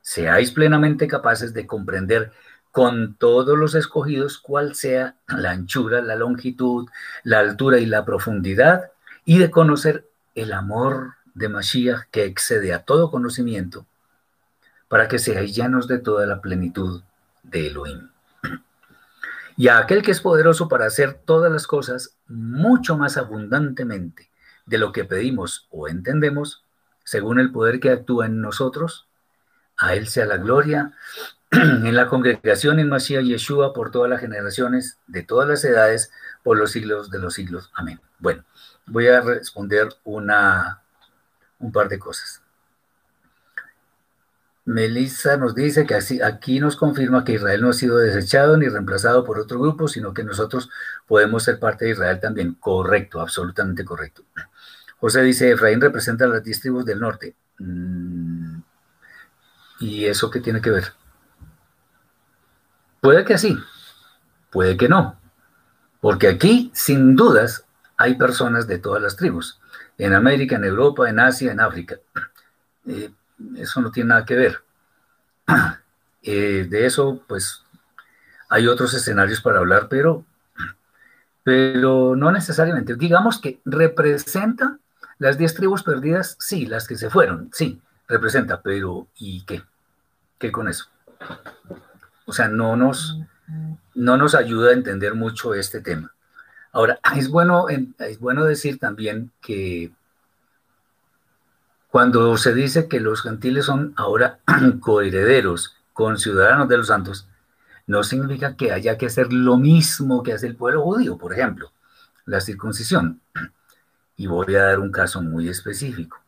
seáis plenamente capaces de comprender con todos los escogidos cuál sea la anchura, la longitud, la altura y la profundidad, y de conocer el amor de Mashiach que excede a todo conocimiento para que seáis llanos de toda la plenitud de Elohim. Y a aquel que es poderoso para hacer todas las cosas mucho más abundantemente de lo que pedimos o entendemos, según el poder que actúa en nosotros, a él sea la gloria en la congregación en Mashiach Yeshua por todas las generaciones, de todas las edades, por los siglos de los siglos. Amén. Bueno, voy a responder una, un par de cosas. Melissa nos dice que aquí nos confirma que Israel no ha sido desechado ni reemplazado por otro grupo, sino que nosotros podemos ser parte de Israel también. Correcto, absolutamente correcto. José dice, Efraín representa a las diez tribus del norte. Mm, ¿Y eso qué tiene que ver? Puede que sí, puede que no. Porque aquí, sin dudas, hay personas de todas las tribus. En América, en Europa, en Asia, en África. Eh, eso no tiene nada que ver. Eh, de eso, pues, hay otros escenarios para hablar, pero, pero no necesariamente. Digamos que representa las 10 tribus perdidas, sí, las que se fueron, sí, representa, pero ¿y qué? ¿Qué con eso? O sea, no nos, no nos ayuda a entender mucho este tema. Ahora, es bueno, es bueno decir también que cuando se dice que los gentiles son ahora coherederos con ciudadanos de los santos, no significa que haya que hacer lo mismo que hace el pueblo judío, por ejemplo, la circuncisión. Y voy a dar un caso muy específico.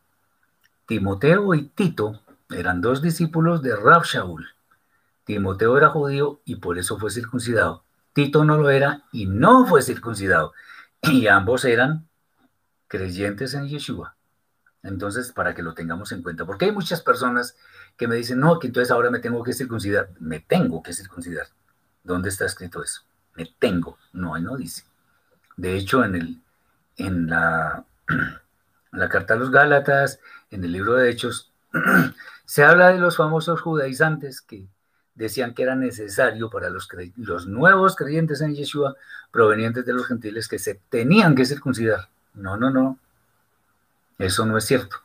Timoteo y Tito eran dos discípulos de Rab Shaul. Timoteo era judío y por eso fue circuncidado. Tito no lo era y no fue circuncidado. Y ambos eran creyentes en Yeshua Entonces, para que lo tengamos en cuenta, porque hay muchas personas que me dicen, no, que entonces ahora me tengo que circuncidar. Me tengo que circuncidar. ¿Dónde está escrito eso? Me tengo. No, ahí no dice. De hecho, en, el, en la, carta a los Gálatas, en el libro de Hechos, se habla de los famosos judaizantes que decían que era necesario para los, los nuevos creyentes en Yeshua provenientes de los gentiles que se tenían que circuncidar. No, no, no. Eso no es cierto.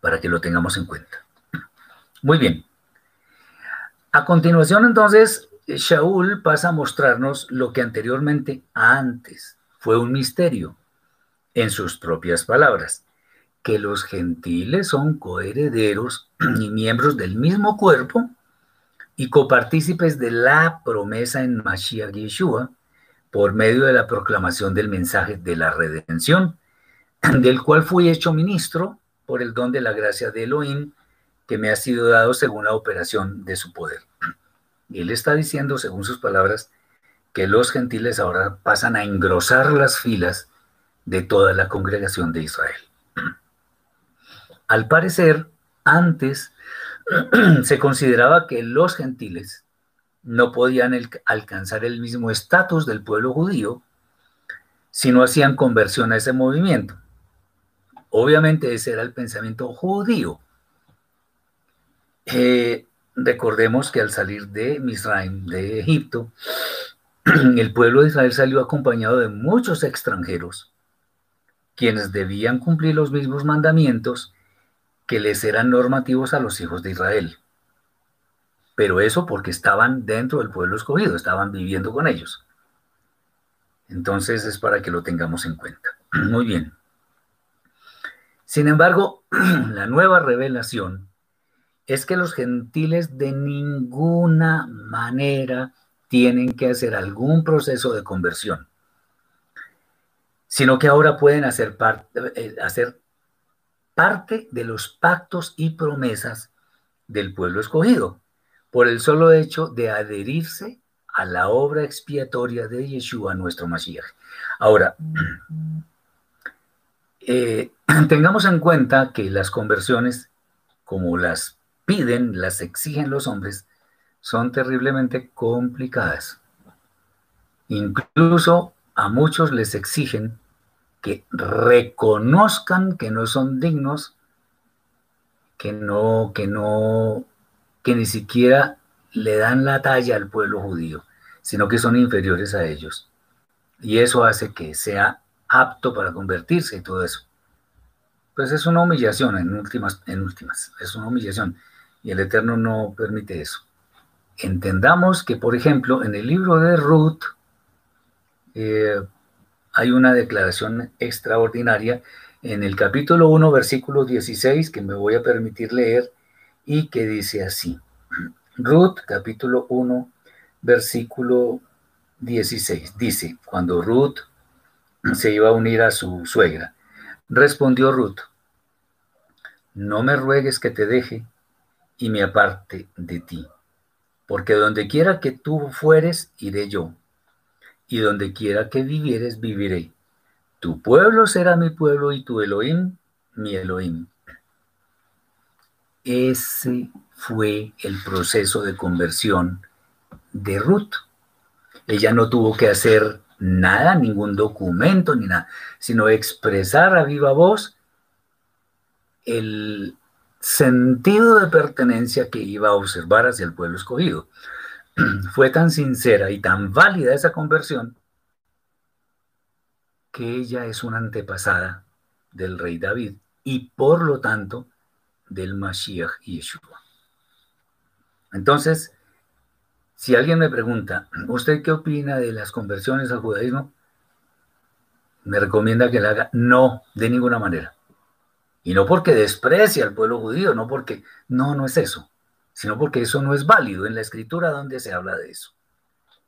Para que lo tengamos en cuenta. Muy bien. A continuación, entonces, Shaul pasa a mostrarnos lo que anteriormente, antes, fue un misterio, en sus propias palabras, que los gentiles son coherederos y miembros del mismo cuerpo y copartícipes de la promesa en Mashiach Yeshua por medio de la proclamación del mensaje de la redención, del cual fui hecho ministro por el don de la gracia de Elohim que me ha sido dado según la operación de su poder. Y él está diciendo, según sus palabras, que los gentiles ahora pasan a engrosar las filas de toda la congregación de Israel. Al parecer, antes se consideraba que los gentiles no podían alcanzar el mismo estatus del pueblo judío si no hacían conversión a ese movimiento. Obviamente ese era el pensamiento judío. Eh, recordemos que al salir de Misraim, de Egipto, el pueblo de Israel salió acompañado de muchos extranjeros, quienes debían cumplir los mismos mandamientos que les eran normativos a los hijos de Israel. Pero eso porque estaban dentro del pueblo escogido, estaban viviendo con ellos. Entonces es para que lo tengamos en cuenta. Muy bien. Sin embargo, la nueva revelación es que los gentiles de ninguna manera tienen que hacer algún proceso de conversión, sino que ahora pueden hacer, parte, eh, hacer parte de los pactos y promesas del pueblo escogido, por el solo hecho de adherirse a la obra expiatoria de Yeshua, nuestro Mashiach. Ahora, eh, tengamos en cuenta que las conversiones, como las piden, las exigen los hombres, son terriblemente complicadas. Incluso a muchos les exigen que reconozcan que no son dignos, que no, que no, que ni siquiera le dan la talla al pueblo judío, sino que son inferiores a ellos. Y eso hace que sea apto para convertirse y todo eso. Pues es una humillación en últimas, en últimas, es una humillación. Y el Eterno no permite eso. Entendamos que, por ejemplo, en el libro de Ruth, eh, hay una declaración extraordinaria en el capítulo 1, versículo 16, que me voy a permitir leer y que dice así. Ruth, capítulo 1, versículo 16, dice, cuando Ruth se iba a unir a su suegra, respondió Ruth, no me ruegues que te deje y me aparte de ti, porque donde quiera que tú fueres, iré yo y donde quiera que vivieres, viviré. Tu pueblo será mi pueblo y tu Elohim, mi Elohim. Ese fue el proceso de conversión de Ruth. Ella no tuvo que hacer nada, ningún documento ni nada, sino expresar a viva voz el sentido de pertenencia que iba a observar hacia el pueblo escogido. fue tan sincera y tan válida esa conversión que ella es una antepasada del rey David y por lo tanto del Mashiach Yeshua. Entonces, si alguien me pregunta, ¿usted qué opina de las conversiones al judaísmo? Me recomienda que la haga no, de ninguna manera. Y no porque desprecie al pueblo judío, no porque, no, no es eso sino porque eso no es válido en la escritura donde se habla de eso.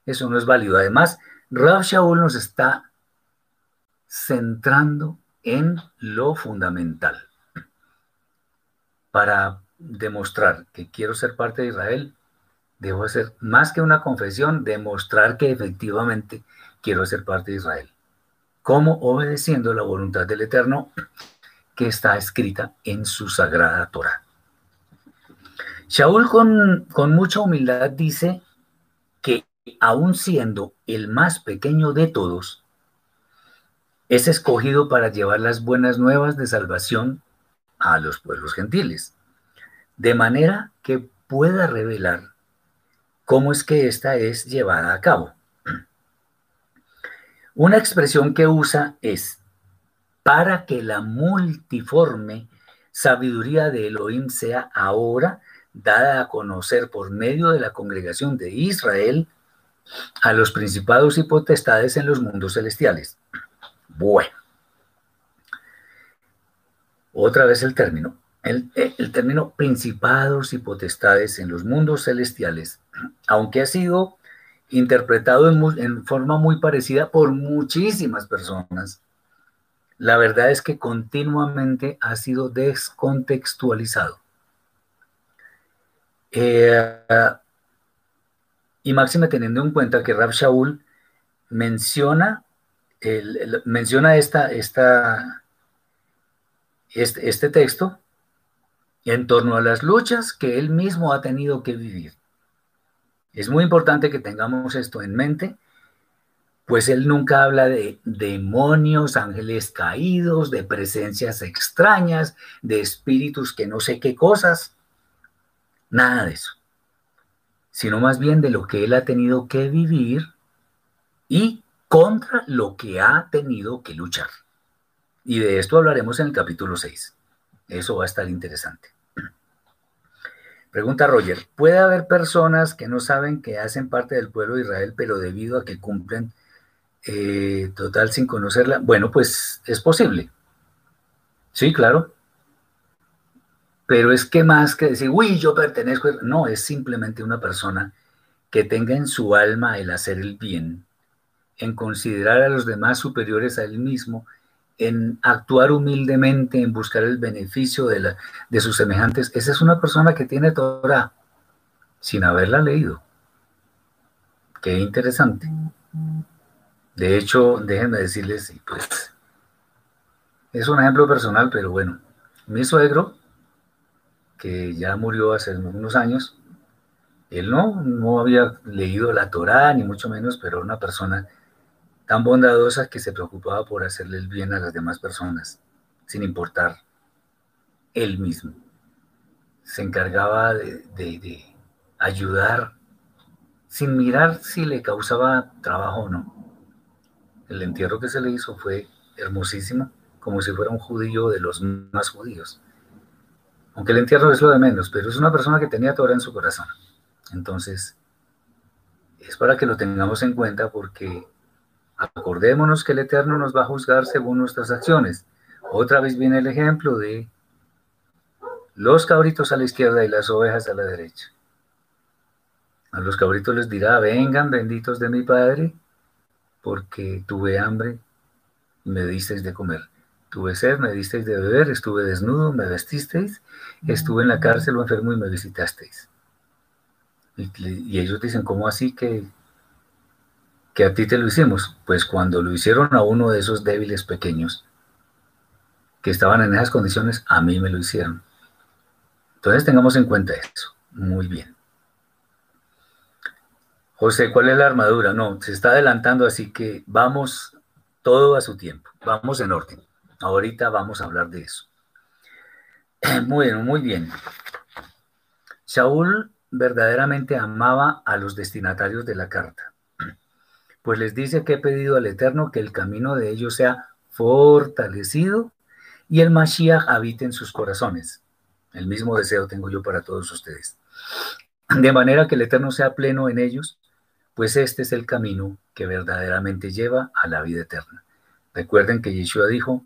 Eso no es válido. Además, Rav Shaul nos está centrando en lo fundamental. Para demostrar que quiero ser parte de Israel, debo hacer más que una confesión, demostrar que efectivamente quiero ser parte de Israel. ¿Cómo? Obedeciendo la voluntad del Eterno que está escrita en su sagrada Torah. Shaul con, con mucha humildad dice que aun siendo el más pequeño de todos, es escogido para llevar las buenas nuevas de salvación a los pueblos gentiles, de manera que pueda revelar cómo es que ésta es llevada a cabo. Una expresión que usa es para que la multiforme sabiduría de Elohim sea ahora dada a conocer por medio de la congregación de Israel a los principados y potestades en los mundos celestiales. Bueno, otra vez el término. El, término principados y potestades en los mundos celestiales, aunque ha sido interpretado en, forma muy parecida por muchísimas personas, la verdad es que continuamente ha sido descontextualizado. Eh, y máxime teniendo en cuenta que Rab Shaul menciona, menciona esta, este, este texto en torno a las luchas que él mismo ha tenido que vivir. Es muy importante que tengamos esto en mente, pues él nunca habla de demonios, ángeles caídos, de presencias extrañas, de espíritus que no sé qué cosas. Nada de eso. Sino más bien de lo que él ha tenido que vivir y contra lo que ha tenido que luchar. Y de esto hablaremos en el capítulo 6. Eso va a estar interesante. Pregunta Roger, ¿puede haber personas que no saben que hacen parte del pueblo de Israel, pero debido a que cumplen eh, total sin conocerla? Bueno, pues es posible. Sí, claro. Pero es que más que decir, uy, yo pertenezco, no, es simplemente una persona que tenga en su alma el hacer el bien, en considerar a los demás superiores a él mismo, en actuar humildemente, en buscar el beneficio de, la, de sus semejantes. Esa es una persona que tiene Torah sin haberla leído. Qué interesante. De hecho, déjenme decirles, pues, es un ejemplo personal, pero bueno, mi suegro que ya murió hace unos años, él no, no había leído la Torá, ni mucho menos, pero una persona tan bondadosa que se preocupaba por hacerle el bien a las demás personas, sin importar él mismo. Se encargaba de, ayudar sin mirar si le causaba trabajo o no. El entierro que se le hizo fue hermosísimo, como si fuera un judío de los más judíos aunque el entierro es lo de menos, pero es una persona que tenía Torah en su corazón. Entonces, es para que lo tengamos en cuenta porque acordémonos que el Eterno nos va a juzgar según nuestras acciones. Otra vez viene el ejemplo de los cabritos a la izquierda y las ovejas a la derecha. A los cabritos les dirá, vengan benditos de mi Padre, porque tuve hambre y me disteis de comer. Tuve sed, me disteis de beber, estuve desnudo, me vestisteis, estuve en la cárcel o enfermo y me visitasteis. Y, ellos dicen, ¿cómo así que, que a ti te lo hicimos? Pues cuando lo hicieron a uno de esos débiles pequeños que estaban en esas condiciones, a mí me lo hicieron. Entonces tengamos en cuenta eso. Muy bien. José, ¿cuál es la armadura? No, se está adelantando, así que vamos todo a su tiempo. Vamos en orden. Ahorita vamos a hablar de eso. Bueno, muy bien. Saúl verdaderamente amaba a los destinatarios de la carta, pues les dice que he pedido al Eterno que el camino de ellos sea fortalecido y el Mashiach habite en sus corazones. El mismo deseo tengo yo para todos ustedes. De manera que el Eterno sea pleno en ellos, pues este es el camino que verdaderamente lleva a la vida eterna. Recuerden que Yeshua dijo,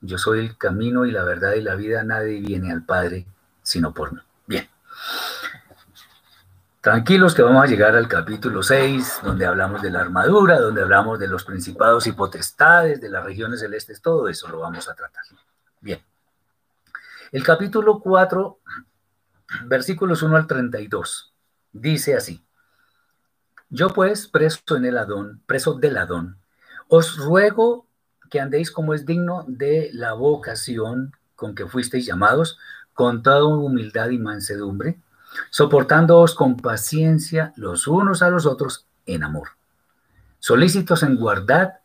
yo soy el camino y la verdad y la vida, nadie viene al Padre sino por mí. Bien. Tranquilos que vamos a llegar al capítulo 6, donde hablamos de la armadura, donde hablamos de los principados y potestades, de las regiones celestes, todo eso lo vamos a tratar. Bien. El capítulo 4, versículos 1 al 32, dice así. Yo pues, preso en el Adón, preso del Adón, os ruego que andéis como es digno de la vocación con que fuisteis llamados, con toda humildad y mansedumbre, soportándoos con paciencia los unos a los otros en amor, solícitos en guardar,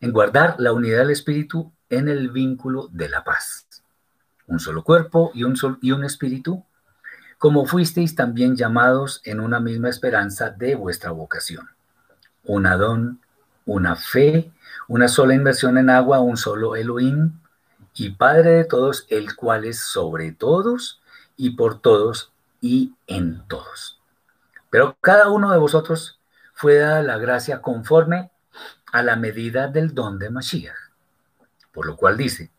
en guardar la unidad del espíritu en el vínculo de la paz. Un solo cuerpo y un, sol, y un espíritu, como fuisteis también llamados en una misma esperanza de vuestra vocación. Un Adón, una fe, una sola inversión en agua, un solo Elohim y Padre de todos, el cual es sobre todos y por todos y en todos. Pero cada uno de vosotros fue dada la gracia conforme a la medida del don de Mashiach. Por lo cual dice,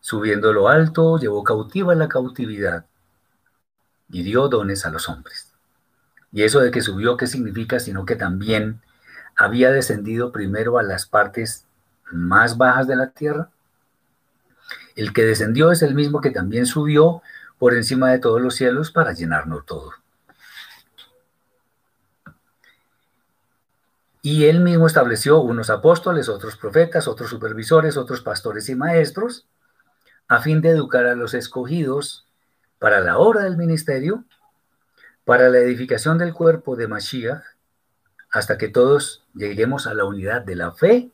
subiendo lo alto, llevó cautiva la cautividad y dio dones a los hombres. Y eso de que subió, ¿qué significa? Sino que también había descendido primero a las partes más bajas de la tierra. El que descendió es el mismo que también subió por encima de todos los cielos para llenarnos todo. Y él mismo estableció unos apóstoles, otros profetas, otros supervisores, otros pastores y maestros, a fin de educar a los escogidos para la obra del ministerio, para la edificación del cuerpo de Mashiach, hasta que todos lleguemos a la unidad de la fe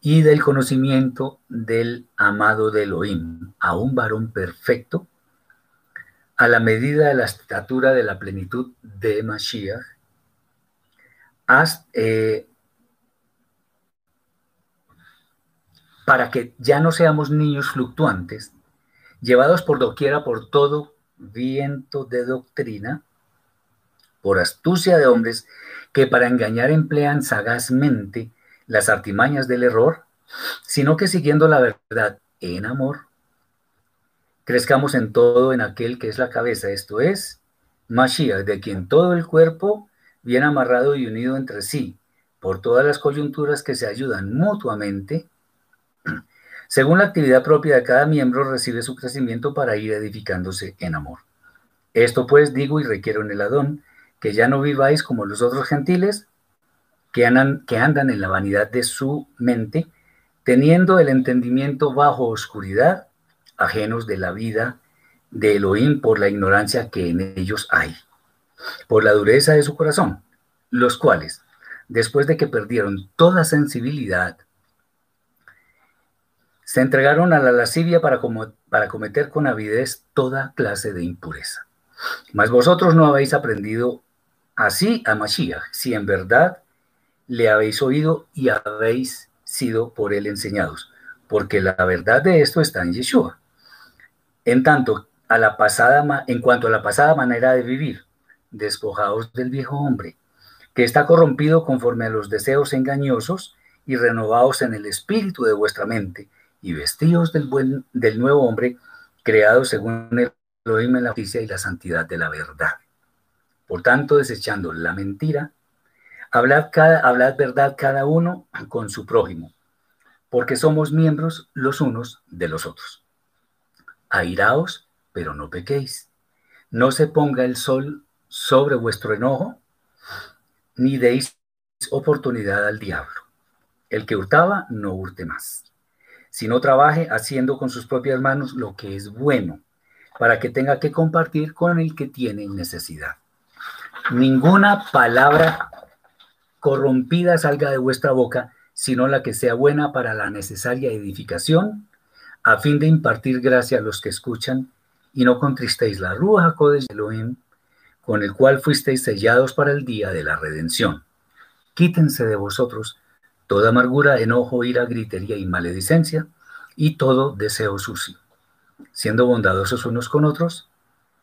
y del conocimiento del amado Elohim, a un varón perfecto, a la medida de la estatura de la plenitud de Mashiach, eh, para que ya no seamos niños fluctuantes, llevados por doquiera por todo viento de doctrina, por astucia de hombres que para engañar emplean sagazmente las artimañas del error, sino que siguiendo la verdad en amor, crezcamos en todo en aquel que es la cabeza, esto es, Mashiach, de quien todo el cuerpo bien amarrado y unido entre sí, por todas las coyunturas que se ayudan mutuamente, según la actividad propia de cada miembro recibe su crecimiento para ir edificándose en amor. Esto pues digo y requiero en el Adón, que ya no viváis como los otros gentiles, que andan, que andan en la vanidad de su mente, teniendo el entendimiento bajo oscuridad, ajenos de la vida de Elohim por la ignorancia que en ellos hay por la dureza de su corazón, los cuales, después de que perdieron toda sensibilidad, se entregaron a la lascivia para, para cometer con avidez toda clase de impureza. Mas vosotros no habéis aprendido así a Mashiach, si en verdad le habéis oído y habéis sido por él enseñados, porque la verdad de esto está en Yeshua. En tanto, a la pasada, en cuanto a la pasada manera de vivir, despojados del viejo hombre, que está corrompido conforme a los deseos engañosos y renovados en el espíritu de vuestra mente, y vestidos del, buen, del nuevo hombre, creado según el Elohim en la justicia y la santidad de la verdad. Por tanto, desechando la mentira, hablad, cada, hablad verdad cada uno con su prójimo, porque somos miembros los unos de los otros. Airaos, pero no pequéis. No se ponga el sol sobre vuestro enojo, ni deis oportunidad al diablo. El que hurtaba, no hurte más, sino trabaje haciendo con sus propias manos lo que es bueno, para que tenga que compartir con el que tiene necesidad. Ninguna palabra corrompida salga de vuestra boca, sino la que sea buena para la necesaria edificación, a fin de impartir gracia a los que escuchan, y no contristéis la Ruja de Elohim, con el cual fuisteis sellados para el día de la redención. Quítense de vosotros toda amargura, enojo, ira, gritería y maledicencia, y todo deseo sucio, siendo bondadosos unos con otros,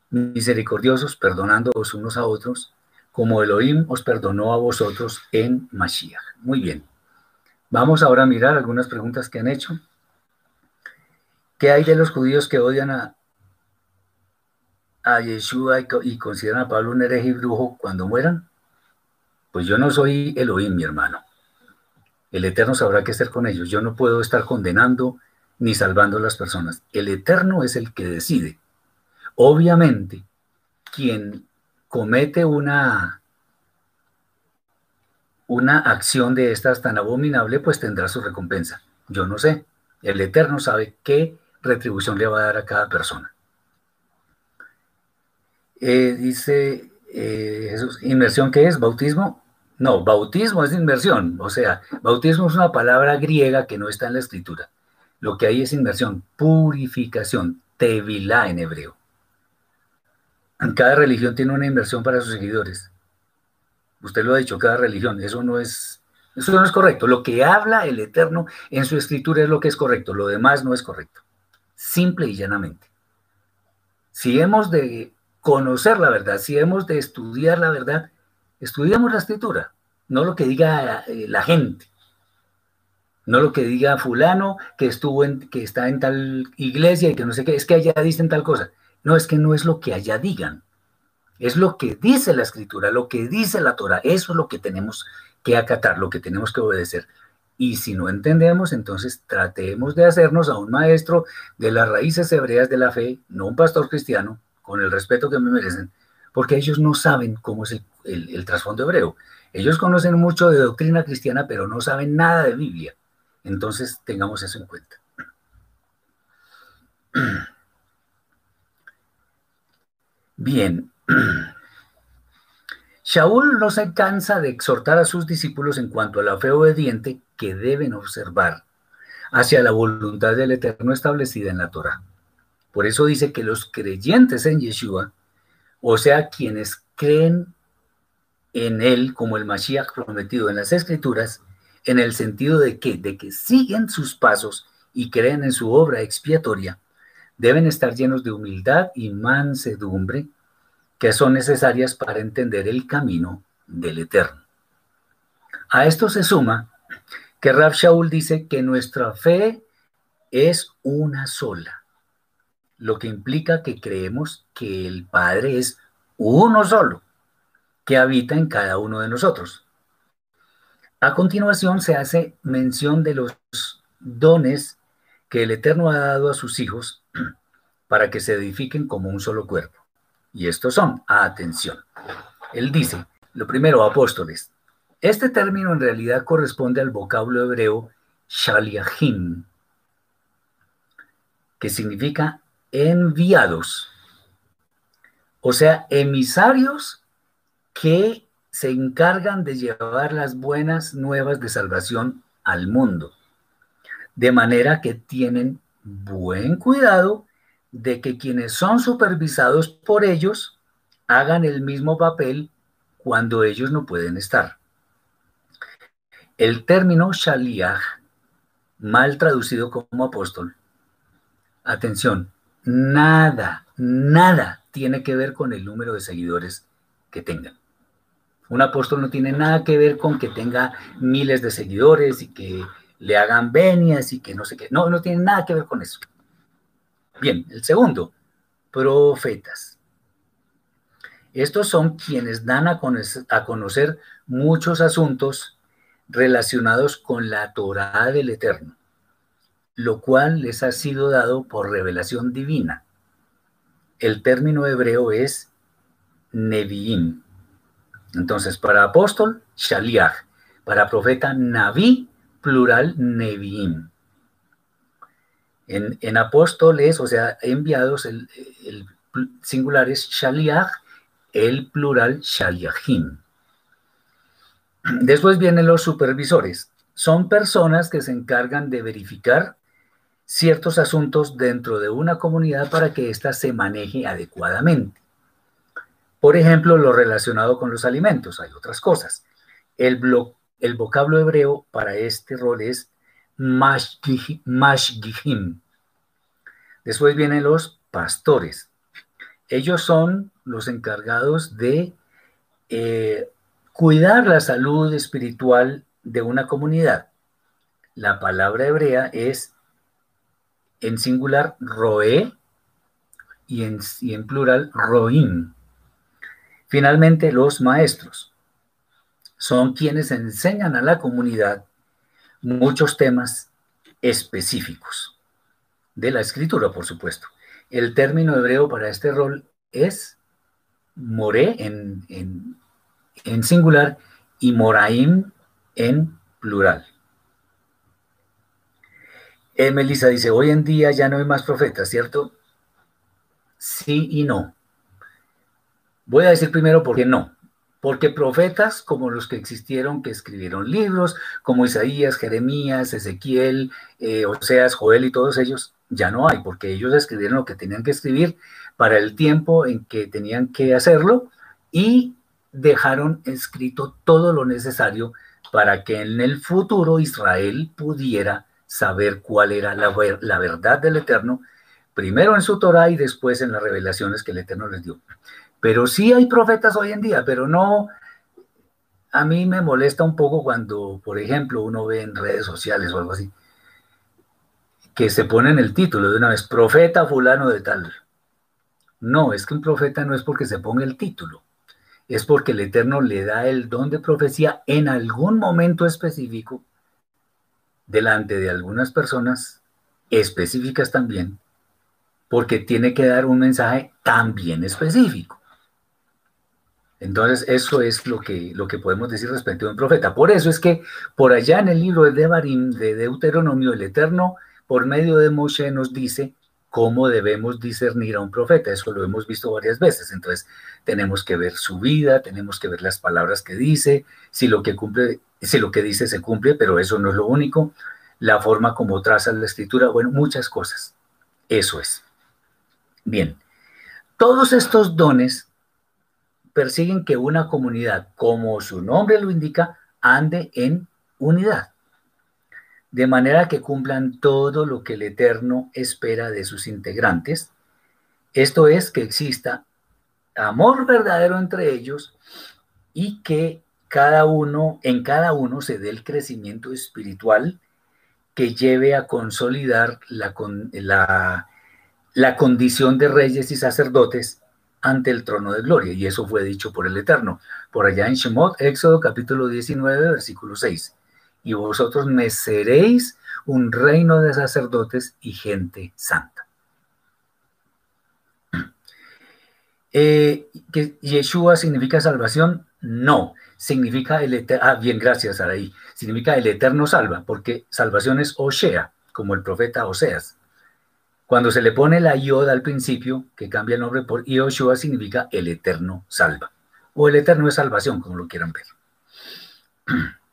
misericordiosos, perdonándoos unos a otros, como Elohim os perdonó a vosotros en Mashiach. Muy bien. Vamos ahora a mirar algunas preguntas que han hecho. ¿Qué hay de los judíos que odian a, a Yeshua y, consideran a Pablo un hereje y brujo cuando mueran? Pues yo no soy Elohim, mi hermano. El Eterno sabrá qué hacer con ellos. Yo no puedo estar condenando ni salvando a las personas. El Eterno es el que decide. Obviamente, quien comete una, una acción de estas tan abominable, pues tendrá su recompensa. Yo no sé. El Eterno sabe qué retribución le va a dar a cada persona. Eh, dice eh, Jesús, ¿inmersión qué es? ¿Bautismo? No, bautismo es inmersión. O sea, bautismo es una palabra griega que no está en la escritura. Lo que hay es inmersión, purificación, tevilá en hebreo. Cada religión tiene una inversión para sus seguidores. Usted lo ha dicho, cada religión. Eso no es, eso no es correcto. Lo que habla el Eterno en su escritura es lo que es correcto. Lo demás no es correcto. Simple y llanamente. Si hemos de conocer la verdad, si hemos de estudiar la verdad, estudiamos la escritura, no lo que diga eh, la gente, no lo que diga fulano que estuvo en, que está en tal iglesia y que no sé qué, es que allá dicen tal cosa. No, es que no es lo que allá digan, es lo que dice la escritura, lo que dice la Torah, eso es lo que tenemos que acatar, lo que tenemos que obedecer. Y si no entendemos, entonces tratemos de hacernos a un maestro de las raíces hebreas de la fe, no un pastor cristiano, con el respeto que me merecen, porque ellos no saben cómo es el, trasfondo hebreo. Ellos conocen mucho de doctrina cristiana, pero no saben nada de Biblia. Entonces tengamos eso en cuenta. Bien. Shaul no se cansa de exhortar a sus discípulos en cuanto a la fe obediente que deben observar hacia la voluntad del Eterno establecida en la Torah. Por eso dice que los creyentes en Yeshua, o sea, quienes creen en él como el Mashiach prometido en las Escrituras, en el sentido de que, de que siguen sus pasos y creen en su obra expiatoria, deben estar llenos de humildad y mansedumbre que son necesarias para entender el camino del Eterno. A esto se suma que Rab Shaul dice que nuestra fe es una sola, lo que implica que creemos que el Padre es uno solo, que habita en cada uno de nosotros. A continuación se hace mención de los dones que el Eterno ha dado a sus hijos para que se edifiquen como un solo cuerpo. Y estos son, atención. Él dice, lo primero, apóstoles. Este término en realidad corresponde al vocablo hebreo shaliachim, que significa enviados, o sea, emisarios que se encargan de llevar las buenas nuevas de salvación al mundo, de manera que tienen buen cuidado de que quienes son supervisados por ellos hagan el mismo papel cuando ellos no pueden estar. El término shaliach, mal traducido como apóstol, atención, nada, nada tiene que ver con el número de seguidores que tengan. Un apóstol no tiene nada que ver con que tenga miles de seguidores y que le hagan venias y que no sé qué. No, no tiene nada que ver con eso. Bien, el segundo, profetas. Estos son quienes dan a conocer, a conocer muchos asuntos relacionados con la Torah del Eterno lo cual les ha sido dado por revelación divina. El término hebreo es Nevi'im. Entonces, para apóstol, Shaliach. Para profeta, Naví, plural, Nevi'im. En, en apóstoles, o sea, enviados, el, singular es Shaliach, el plural, Shaliachim. Después vienen los supervisores. Son personas que se encargan de verificar ciertos asuntos dentro de una comunidad para que ésta se maneje adecuadamente. Por ejemplo, lo relacionado con los alimentos, hay otras cosas. El, el vocablo hebreo para este rol es mashgihim. Después vienen los pastores. Ellos son los encargados de eh, cuidar la salud espiritual de una comunidad. La palabra hebrea es en singular roe y en, plural roim. Finalmente, los maestros son quienes enseñan a la comunidad muchos temas específicos de la escritura, por supuesto. El término hebreo para este rol es more en, en, en singular y moraim en plural. Eh, Melissa dice, hoy en día ya no hay más profetas, ¿cierto? Sí y no. Voy a decir primero por qué no. Porque profetas como los que existieron, que escribieron libros, como Isaías, Jeremías, Ezequiel, eh, Oseas, Joel y todos ellos, ya no hay, porque ellos escribieron lo que tenían que escribir para el tiempo en que tenían que hacerlo y dejaron escrito todo lo necesario para que en el futuro Israel pudiera saber cuál era la, verdad del Eterno, primero en su Torah y después en las revelaciones que el Eterno les dio. Pero sí hay profetas hoy en día, pero no, a mí me molesta un poco cuando, por ejemplo, uno ve en redes sociales o algo así, que se pone en el título de una vez, profeta fulano de tal. No, es que un profeta no es porque se ponga el título, es porque el Eterno le da el don de profecía en algún momento específico delante de algunas personas específicas también, porque tiene que dar un mensaje también específico. Entonces, eso es lo que, lo que podemos decir respecto a un profeta. Por eso es que por allá en el libro de Devarim, de Deuteronomio, el Eterno, por medio de Moshe, nos dice cómo debemos discernir a un profeta. Eso lo hemos visto varias veces. Entonces, tenemos que ver su vida, tenemos que ver las palabras que dice, si lo que cumple, si lo que dice se cumple, pero eso no es lo único, la forma como traza la escritura, bueno, muchas cosas. Eso es. Bien, todos estos dones persiguen que una comunidad, como su nombre lo indica, ande en unidad, de manera que cumplan todo lo que el Eterno espera de sus integrantes. Esto es que exista amor verdadero entre ellos y que cada uno, en cada uno se dé el crecimiento espiritual que lleve a consolidar la, la, la condición de reyes y sacerdotes ante el trono de gloria. Y eso fue dicho por el Eterno. Por allá en Shemot, Éxodo capítulo 19, versículo 6. Y vosotros me seréis un reino de sacerdotes y gente santa. Eh, ¿Que Yeshua significa salvación? No, significa el eterno. Ah, bien, gracias, Araí. Significa el eterno salva, porque salvación es Osea, como el profeta Oseas. Cuando se le pone la Yod al principio, que cambia el nombre por Yoshua, significa el eterno salva, o el eterno de salvación, como lo quieran ver.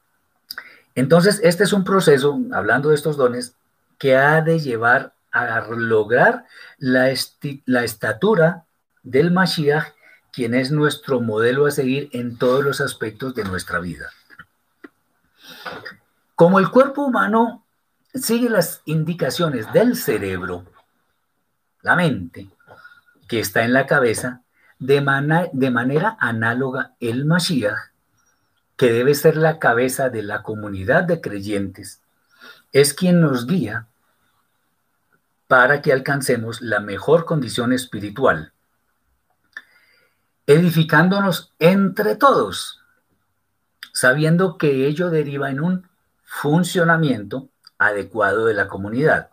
Entonces, este es un proceso, hablando de estos dones, que ha de llevar a lograr la, la estatura del Mashiach, quien es nuestro modelo a seguir en todos los aspectos de nuestra vida. Como el cuerpo humano sigue las indicaciones del cerebro, la mente, que está en la cabeza, de, de manera análoga el Mashiach, que debe ser la cabeza de la comunidad de creyentes, es quien nos guía para que alcancemos la mejor condición espiritual, edificándonos entre todos, sabiendo que ello deriva en un funcionamiento adecuado de la comunidad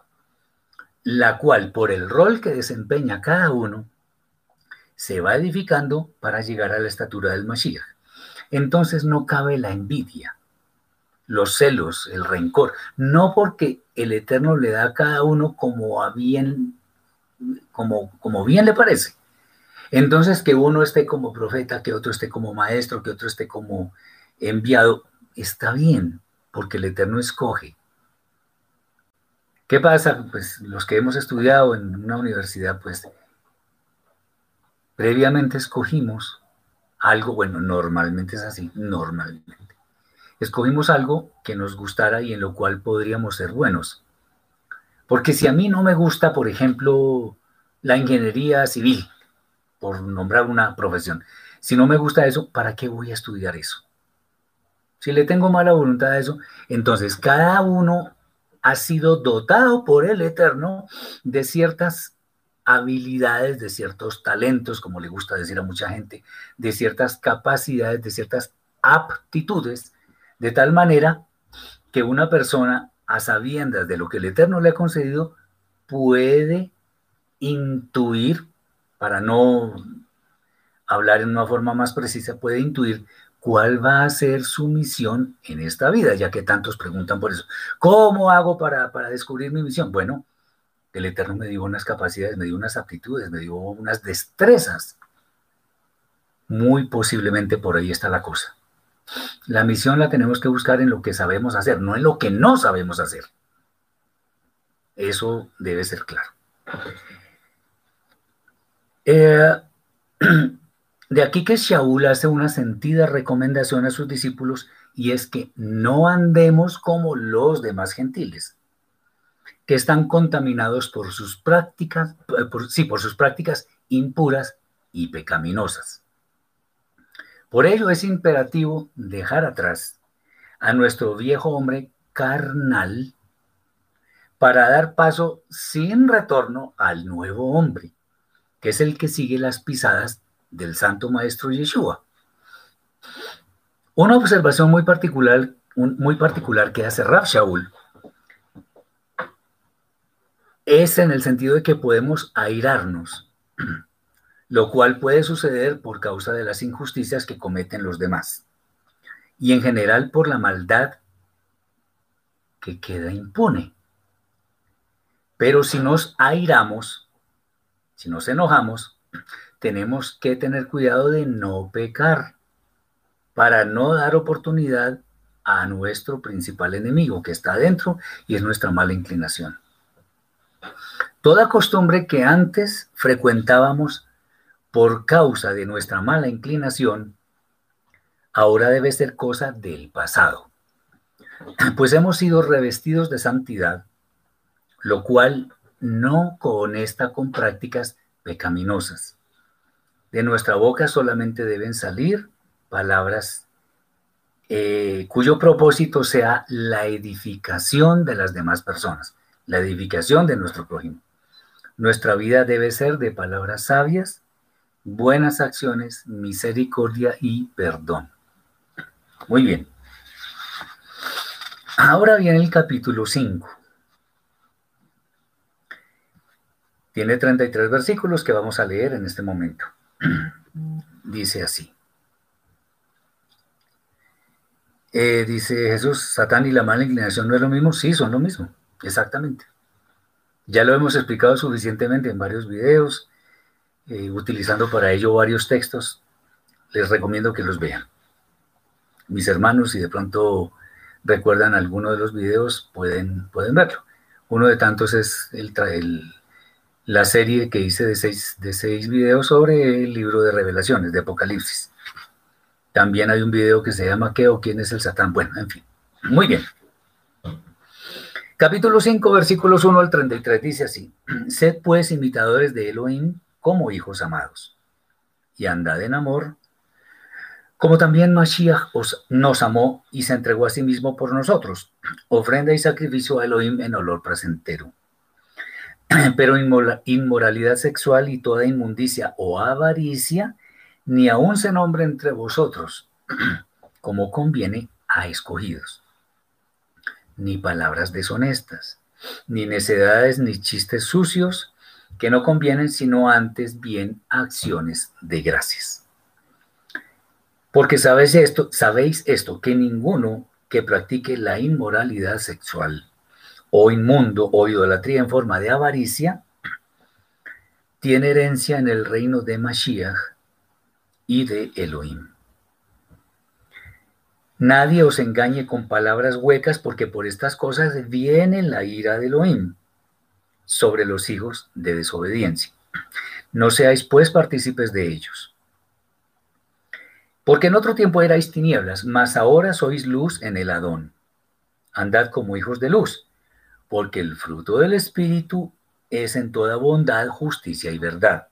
la cual por el rol que desempeña cada uno, se va edificando para llegar a la estatura del Mashiach. Entonces no cabe la envidia, los celos, el rencor, no porque el Eterno le da a cada uno como a bien, como, bien le parece. Entonces que uno esté como profeta, que otro esté como maestro, que otro esté como enviado, está bien, porque el Eterno escoge. ¿Qué pasa? Pues los que hemos estudiado en una universidad, pues previamente escogimos algo, bueno, normalmente es así, normalmente. Escogimos algo que nos gustara y en lo cual podríamos ser buenos. Porque si a mí no me gusta, por ejemplo, la ingeniería civil, por nombrar una profesión, si no me gusta eso, ¿para qué voy a estudiar eso? Si le tengo mala voluntad a eso, entonces cada uno ha sido dotado por el Eterno de ciertas habilidades, de ciertos talentos, como le gusta decir a mucha gente, de ciertas capacidades, de ciertas aptitudes, de tal manera que una persona, a sabiendas de lo que el Eterno le ha concedido, puede intuir, para no hablar en una forma más precisa, puede intuir cuál va a ser su misión en esta vida, ya que tantos preguntan por eso. ¿Cómo hago para, para descubrir mi misión? Bueno, el Eterno me dio unas capacidades, me dio unas aptitudes, me dio unas destrezas. Muy posiblemente por ahí está la cosa. La misión la tenemos que buscar en lo que sabemos hacer, no en lo que no sabemos hacer. Eso debe ser claro. Eh, de aquí que Shaul hace una sentida recomendación a sus discípulos y es que no andemos como los demás gentiles, que están contaminados por sus prácticas, eh, sí, por sus prácticas impuras y pecaminosas. Por ello es imperativo dejar atrás a nuestro viejo hombre carnal para dar paso sin retorno al nuevo hombre, que es el que sigue las pisadas del Santo Maestro Yeshua. Una observación muy particular, muy particular que hace Rab Shaul es en el sentido de que podemos airarnos lo cual puede suceder por causa de las injusticias que cometen los demás y en general por la maldad que queda impune. Pero si nos airamos, si nos enojamos, tenemos que tener cuidado de no pecar para no dar oportunidad a nuestro principal enemigo que está adentro y es nuestra mala inclinación. Toda costumbre que antes frecuentábamos por causa de nuestra mala inclinación, ahora debe ser cosa del pasado, pues hemos sido revestidos de santidad, lo cual no conesta con prácticas pecaminosas. De nuestra boca solamente deben salir palabras eh, cuyo propósito sea la edificación de las demás personas, la edificación de nuestro prójimo. Nuestra vida debe ser de palabras sabias, buenas acciones, misericordia y perdón. Muy bien. Ahora viene el capítulo 5. Tiene 33 versículos que vamos a leer en este momento. Dice así. Eh, dice Jesús, Satán y la mala inclinación no es lo mismo. Sí, son lo mismo, exactamente. Ya lo hemos explicado suficientemente en varios videos eh, utilizando para ello varios textos, les recomiendo que los vean. Mis hermanos, si de pronto recuerdan alguno de los videos, pueden, pueden verlo. Uno de tantos es el, la serie que hice de seis, de seis videos sobre el libro de revelaciones, de Apocalipsis. También hay un video que se llama ¿Qué o quién es el Satán? Bueno, en fin. Muy bien. Capítulo 5, versículos 1 al 33 dice así, Sed pues imitadores de Elohim como hijos amados. Y andad en amor, como también Mashiach os, nos amó y se entregó a sí mismo por nosotros, ofrenda y sacrificio a Elohim en olor placentero. Pero inmoralidad sexual y toda inmundicia o avaricia, ni aun se nombre entre vosotros, como conviene a escogidos. Ni palabras deshonestas, ni necedades, ni chistes sucios, que no convienen sino antes bien acciones de gracias. Porque sabéis esto, sabéis esto, que ninguno que practique la inmoralidad sexual o inmundo o idolatría en forma de avaricia, tiene herencia en el reino de Mashiach y de Elohim. Nadie os engañe con palabras huecas, porque por estas cosas viene la ira de Elohim sobre los hijos de desobediencia. No seáis pues partícipes de ellos. Porque en otro tiempo erais tinieblas, mas ahora sois luz en el Adón. Andad como hijos de luz, porque el fruto del Espíritu es en toda bondad, justicia y verdad,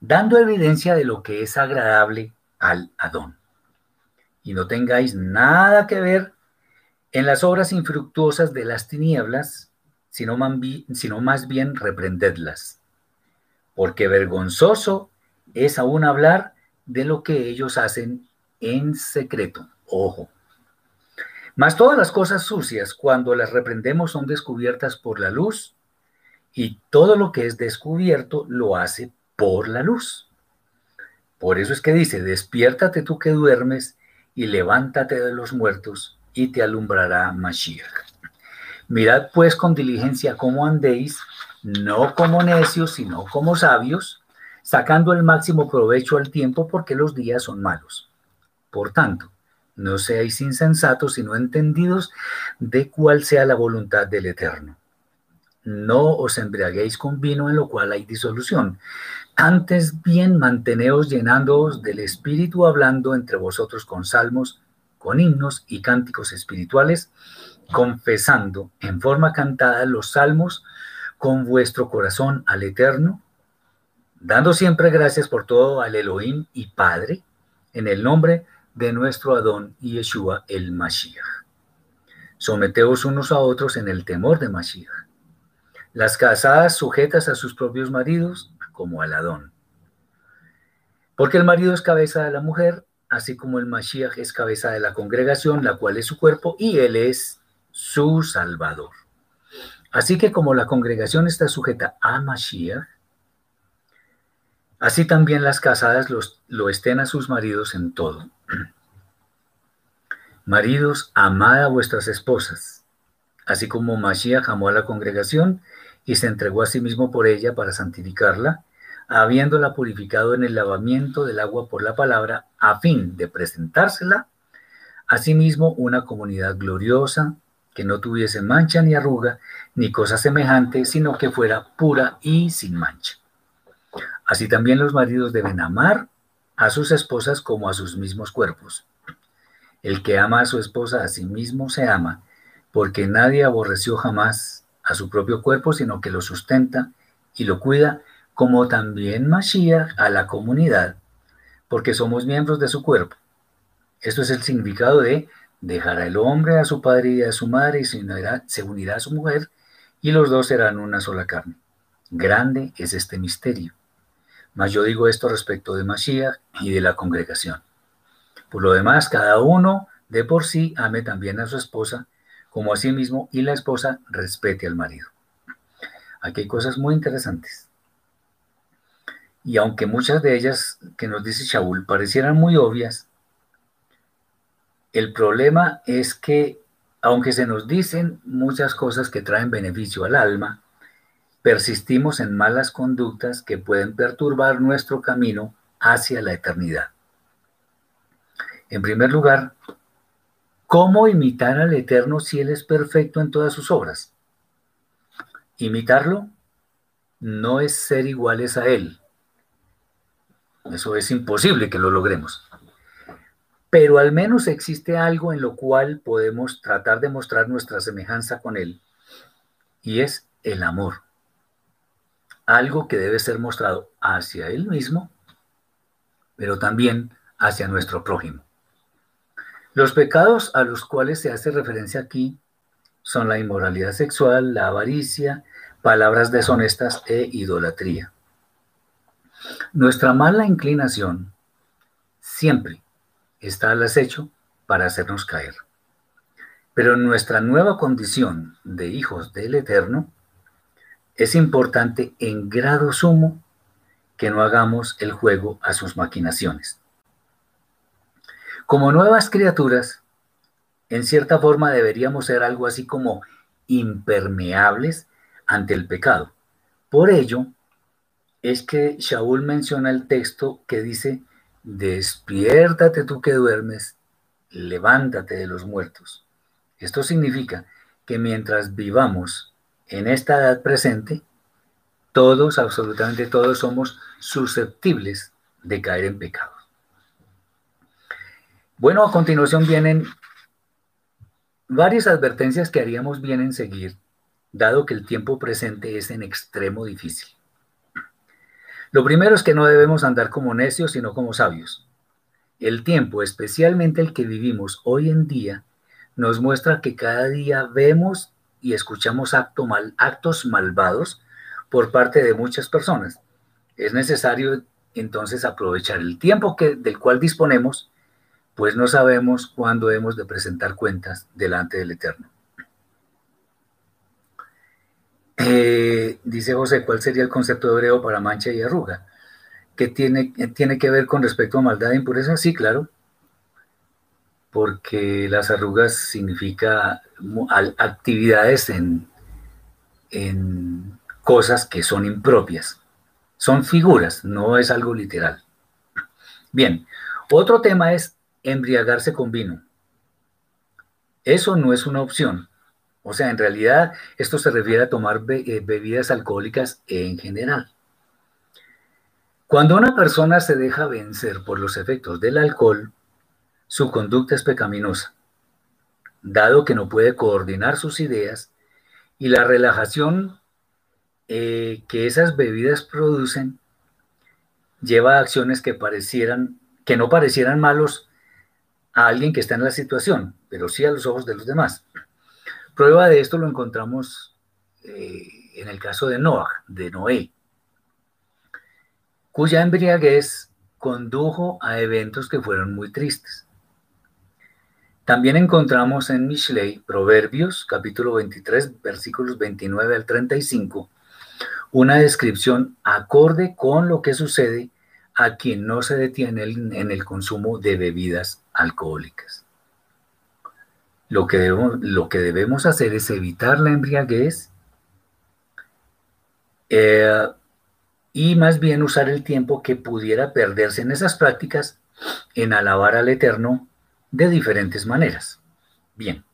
dando evidencia de lo que es agradable al Adón. Y no tengáis nada que ver en las obras infructuosas de las tinieblas, sino, más bien reprendedlas. Porque vergonzoso es aún hablar de lo que ellos hacen en secreto. Ojo. Mas todas las cosas sucias, cuando las reprendemos, son descubiertas por la luz, y todo lo que es descubierto lo hace por la luz. Por eso es que dice, despiértate tú que duermes, y levántate de los muertos y te alumbrará Mashiach. Mirad pues con diligencia cómo andéis, no como necios, sino como sabios, sacando el máximo provecho al tiempo porque los días son malos. Por tanto, no seáis insensatos, sino entendidos de cuál sea la voluntad del Eterno. No os embriaguéis con vino en lo cual hay disolución. Antes bien, manteneos llenándoos del Espíritu, hablando entre vosotros con salmos, con himnos y cánticos espirituales, confesando en forma cantada los salmos con vuestro corazón al Eterno, dando siempre gracias por todo al Elohim y Padre, en el nombre de nuestro Adón y Yeshua el Mashiach. Someteos unos a otros en el temor de Mashiach. Las casadas sujetas a sus propios maridos como al Adón. Porque el marido es cabeza de la mujer, así como el Mashiach es cabeza de la congregación, la cual es su cuerpo, y él es su Salvador. Así que como la congregación está sujeta a Mashiach, así también las casadas lo estén a sus maridos en todo. Maridos, amad a vuestras esposas, así como Mashiach amó a la congregación y se entregó a sí mismo por ella para santificarla, habiéndola purificado en el lavamiento del agua por la palabra, a fin de presentársela a sí mismo una comunidad gloriosa, que no tuviese mancha ni arruga, ni cosa semejante, sino que fuera pura y sin mancha. Así también los maridos deben amar a sus esposas como a sus mismos cuerpos. El que ama a su esposa a sí mismo se ama, porque nadie aborreció jamás a su propio cuerpo, sino que lo sustenta y lo cuida, como también Mashiach a la comunidad, porque somos miembros de su cuerpo. Esto es el significado de Dejará el hombre a su padre y a su madre y se unirá, se unirá a su mujer y los dos serán una sola carne. Grande es este misterio. Mas yo digo esto respecto de Mashiach y de la congregación. Por lo demás, cada uno de por sí ame también a su esposa como a sí mismo y la esposa respete al marido. Aquí hay cosas muy interesantes. Y aunque muchas de ellas que nos dice Shaul parecieran muy obvias, el problema es que, aunque se nos dicen muchas cosas que traen beneficio al alma, persistimos en malas conductas que pueden perturbar nuestro camino hacia la eternidad. En primer lugar, ¿cómo imitar al Eterno si Él es perfecto en todas sus obras? Imitarlo no es ser iguales a Él. Eso es imposible que lo logremos pero al menos existe algo en lo cual podemos tratar de mostrar nuestra semejanza con Él, y es el amor. Algo que debe ser mostrado hacia Él mismo, pero también hacia nuestro prójimo. Los pecados a los cuales se hace referencia aquí son la inmoralidad sexual, la avaricia, palabras deshonestas e idolatría. Nuestra mala inclinación siempre está al acecho para hacernos caer. Pero en nuestra nueva condición de hijos del Eterno, es importante en grado sumo que no hagamos el juego a sus maquinaciones. Como nuevas criaturas, en cierta forma deberíamos ser algo así como impermeables ante el pecado. Por ello, es que Shaul menciona el texto que dice, despiértate tú que duermes, levántate de los muertos. Esto significa que mientras vivamos en esta edad presente, todos, absolutamente todos, somos susceptibles de caer en pecado. Bueno, a continuación vienen varias advertencias que haríamos bien en seguir, dado que el tiempo presente es en extremo difícil. Lo primero es que no debemos andar como necios, sino como sabios. El tiempo, especialmente el que vivimos hoy en día, nos muestra que cada día vemos y escuchamos actos malvados por parte de muchas personas. Es necesario entonces aprovechar el tiempo que, del cual disponemos, pues no sabemos cuándo hemos de presentar cuentas delante del Eterno. Eh, dice José, ¿cuál sería el concepto hebreo para mancha y arruga? ¿Qué tiene, tiene que ver con respecto a maldad e impureza? Sí, claro. porque las arrugas significa actividades en, en cosas que son impropias. Son figuras, no es algo literal. Bien, otro tema es embriagarse con vino. Eso no es una opción. O sea, en realidad esto se refiere a tomar eh, bebidas alcohólicas en general. Cuando una persona se deja vencer por los efectos del alcohol, su conducta es pecaminosa, dado que no puede coordinar sus ideas y la relajación eh, que esas bebidas producen lleva a acciones que parecieran, que no parecieran malos a alguien que está en la situación, pero sí a los ojos de los demás. Prueba de esto lo encontramos eh, en el caso de Noah, de Noé, cuya embriaguez condujo a eventos que fueron muy tristes. También encontramos en Mishlei, Proverbios, capítulo 23, versículos 29 al 35, una descripción acorde con lo que sucede a quien no se detiene en el consumo de bebidas alcohólicas. Lo que, debemos, lo que debemos hacer es evitar la embriaguez eh, y más bien usar el tiempo que pudiera perderse en esas prácticas en alabar al Eterno de diferentes maneras. Bien.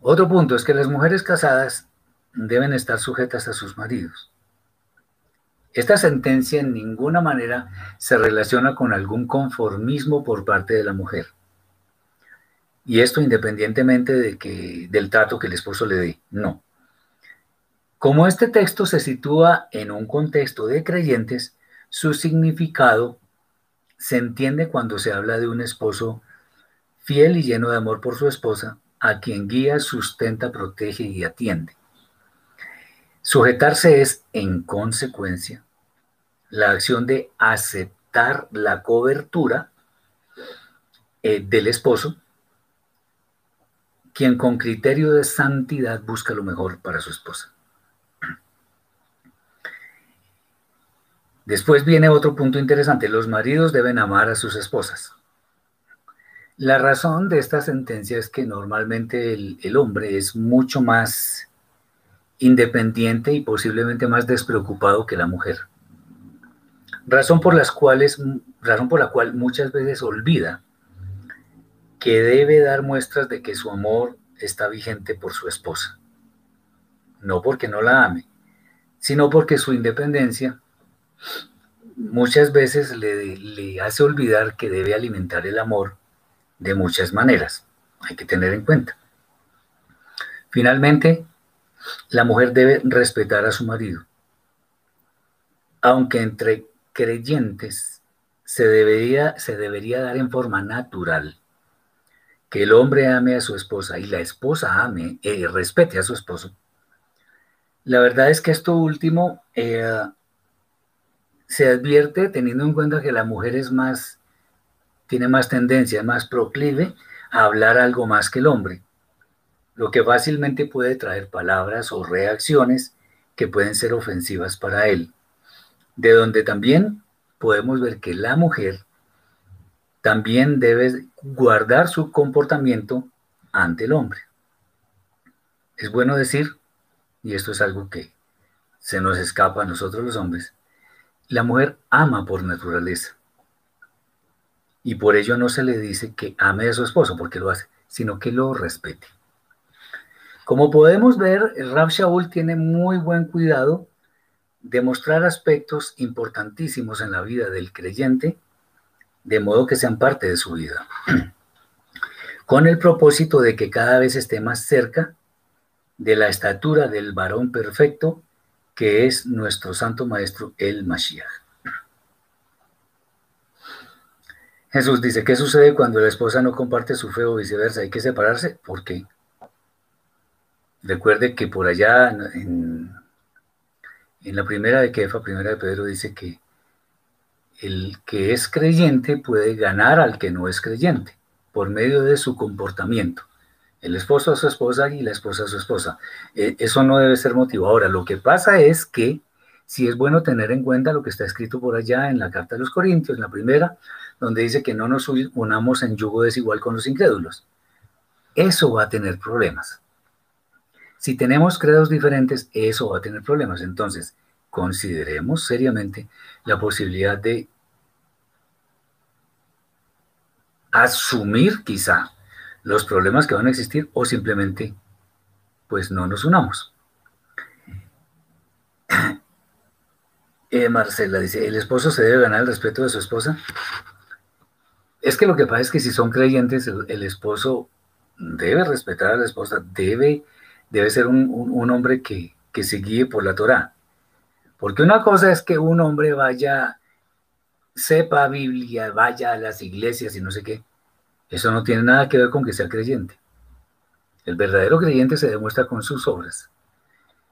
Otro punto es que las mujeres casadas deben estar sujetas a sus maridos. Esta sentencia en ninguna manera se relaciona con algún conformismo por parte de la mujer. Y esto independientemente de que, del trato que el esposo le dé. No. Como este texto se sitúa en un contexto de creyentes, su significado se entiende cuando se habla de un esposo fiel y lleno de amor por su esposa, a quien guía, sustenta, protege y atiende. Sujetarse es, en consecuencia, la acción de aceptar la cobertura eh, del esposo, quien con criterio de santidad busca lo mejor para su esposa. Después viene otro punto interesante, los maridos deben amar a sus esposas. La razón de esta sentencia es que normalmente el, hombre es mucho más independiente y posiblemente más despreocupado que la mujer razón por, las cuales, razón por la cual muchas veces olvida que debe dar muestras de que su amor está vigente por su esposa. No porque no la ame, sino porque su independencia muchas veces le, hace olvidar que debe alimentar el amor de muchas maneras. Hay que tener en cuenta. Finalmente, la mujer debe respetar a su marido. Aunque entre creyentes se debería, se debería dar en forma natural que el hombre ame a su esposa y la esposa ame y eh, respete a su esposo. La verdad es que esto último eh, se advierte teniendo en cuenta que la mujer es más, tiene más tendencia, más proclive a hablar algo más que el hombre, lo que fácilmente puede traer palabras o reacciones que pueden ser ofensivas para él de donde también podemos ver que la mujer también debe guardar su comportamiento ante el hombre. Es bueno decir, y esto es algo que se nos escapa a nosotros los hombres, la mujer ama por naturaleza. Y por ello no se le dice que ame a su esposo porque lo hace, sino que lo respete. Como podemos ver, Rab Shaul tiene muy buen cuidado demostrar aspectos importantísimos en la vida del creyente, de modo que sean parte de su vida, con el propósito de que cada vez esté más cerca de la estatura del varón perfecto, que es nuestro Santo Maestro, el Mashiach. Jesús dice, ¿qué sucede cuando la esposa no comparte su fe o viceversa? ¿Hay que separarse? ¿Por qué? Recuerde que por allá en en la primera de Kefa, primera de Pedro, dice que el que es creyente puede ganar al que no es creyente por medio de su comportamiento. El esposo a su esposa y la esposa a su esposa. E, eso no debe ser motivo. Ahora, lo que pasa es que si es bueno tener en cuenta lo que está escrito por allá en la carta de los Corintios, la primera, donde dice que no nos unamos en yugo desigual con los incrédulos. Eso va a tener problemas. Si tenemos credos diferentes, eso va a tener problemas. Entonces, consideremos seriamente la posibilidad de asumir quizá los problemas que van a existir o simplemente pues no nos unamos. Eh, Marcela dice, ¿el esposo se debe ganar el respeto de su esposa? Es que lo que pasa es que si son creyentes, el, esposo debe respetar a la esposa, debe, debe ser un, hombre que, que, se guíe por la Torah. Porque una cosa es que un hombre vaya, sepa Biblia, vaya a las iglesias y no sé qué. Eso no tiene nada que ver con que sea creyente. El verdadero creyente se demuestra con sus obras.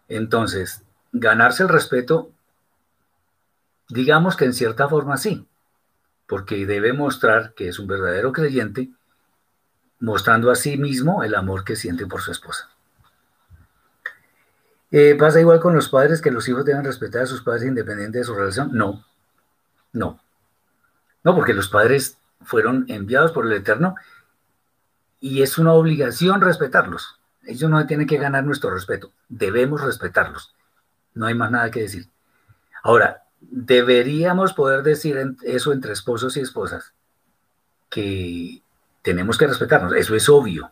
Entonces, ganarse el respeto Digamos que en cierta forma sí, porque debe mostrar que es un verdadero creyente, mostrando a sí mismo el amor que siente por su esposa. Eh, ¿Pasa igual con los padres que los hijos deben respetar a sus padres independientemente de su relación? No, no. No, porque los padres fueron enviados por el Eterno y es una obligación respetarlos. Ellos no tienen que ganar nuestro respeto, debemos respetarlos. No hay más nada que decir. Ahora, deberíamos poder decir eso entre esposos y esposas, que tenemos que respetarnos, eso es obvio,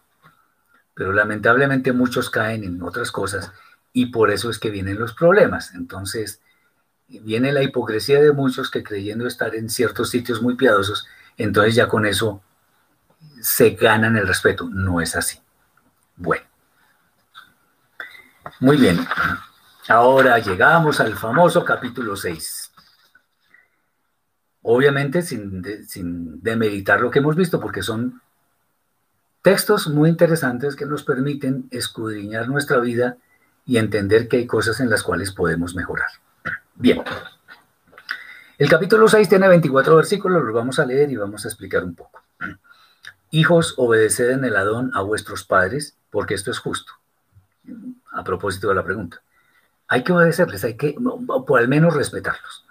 pero lamentablemente muchos caen en otras cosas y por eso es que vienen los problemas. Entonces, viene la hipocresía de muchos que creyendo estar en ciertos sitios muy piadosos, entonces ya con eso se ganan el respeto. No es así. Bueno. Muy bien. Ahora llegamos al famoso capítulo 6. Obviamente sin, sin demeritar lo que hemos visto, porque son textos muy interesantes que nos permiten escudriñar nuestra vida y entender que hay cosas en las cuales podemos mejorar. Bien. El capítulo 6 tiene 24 versículos, los vamos a leer y vamos a explicar un poco. Hijos, obedeced en el Adón a vuestros padres, porque esto es justo. A propósito de la pregunta. Hay que obedecerles, hay que, o al menos respetarlos.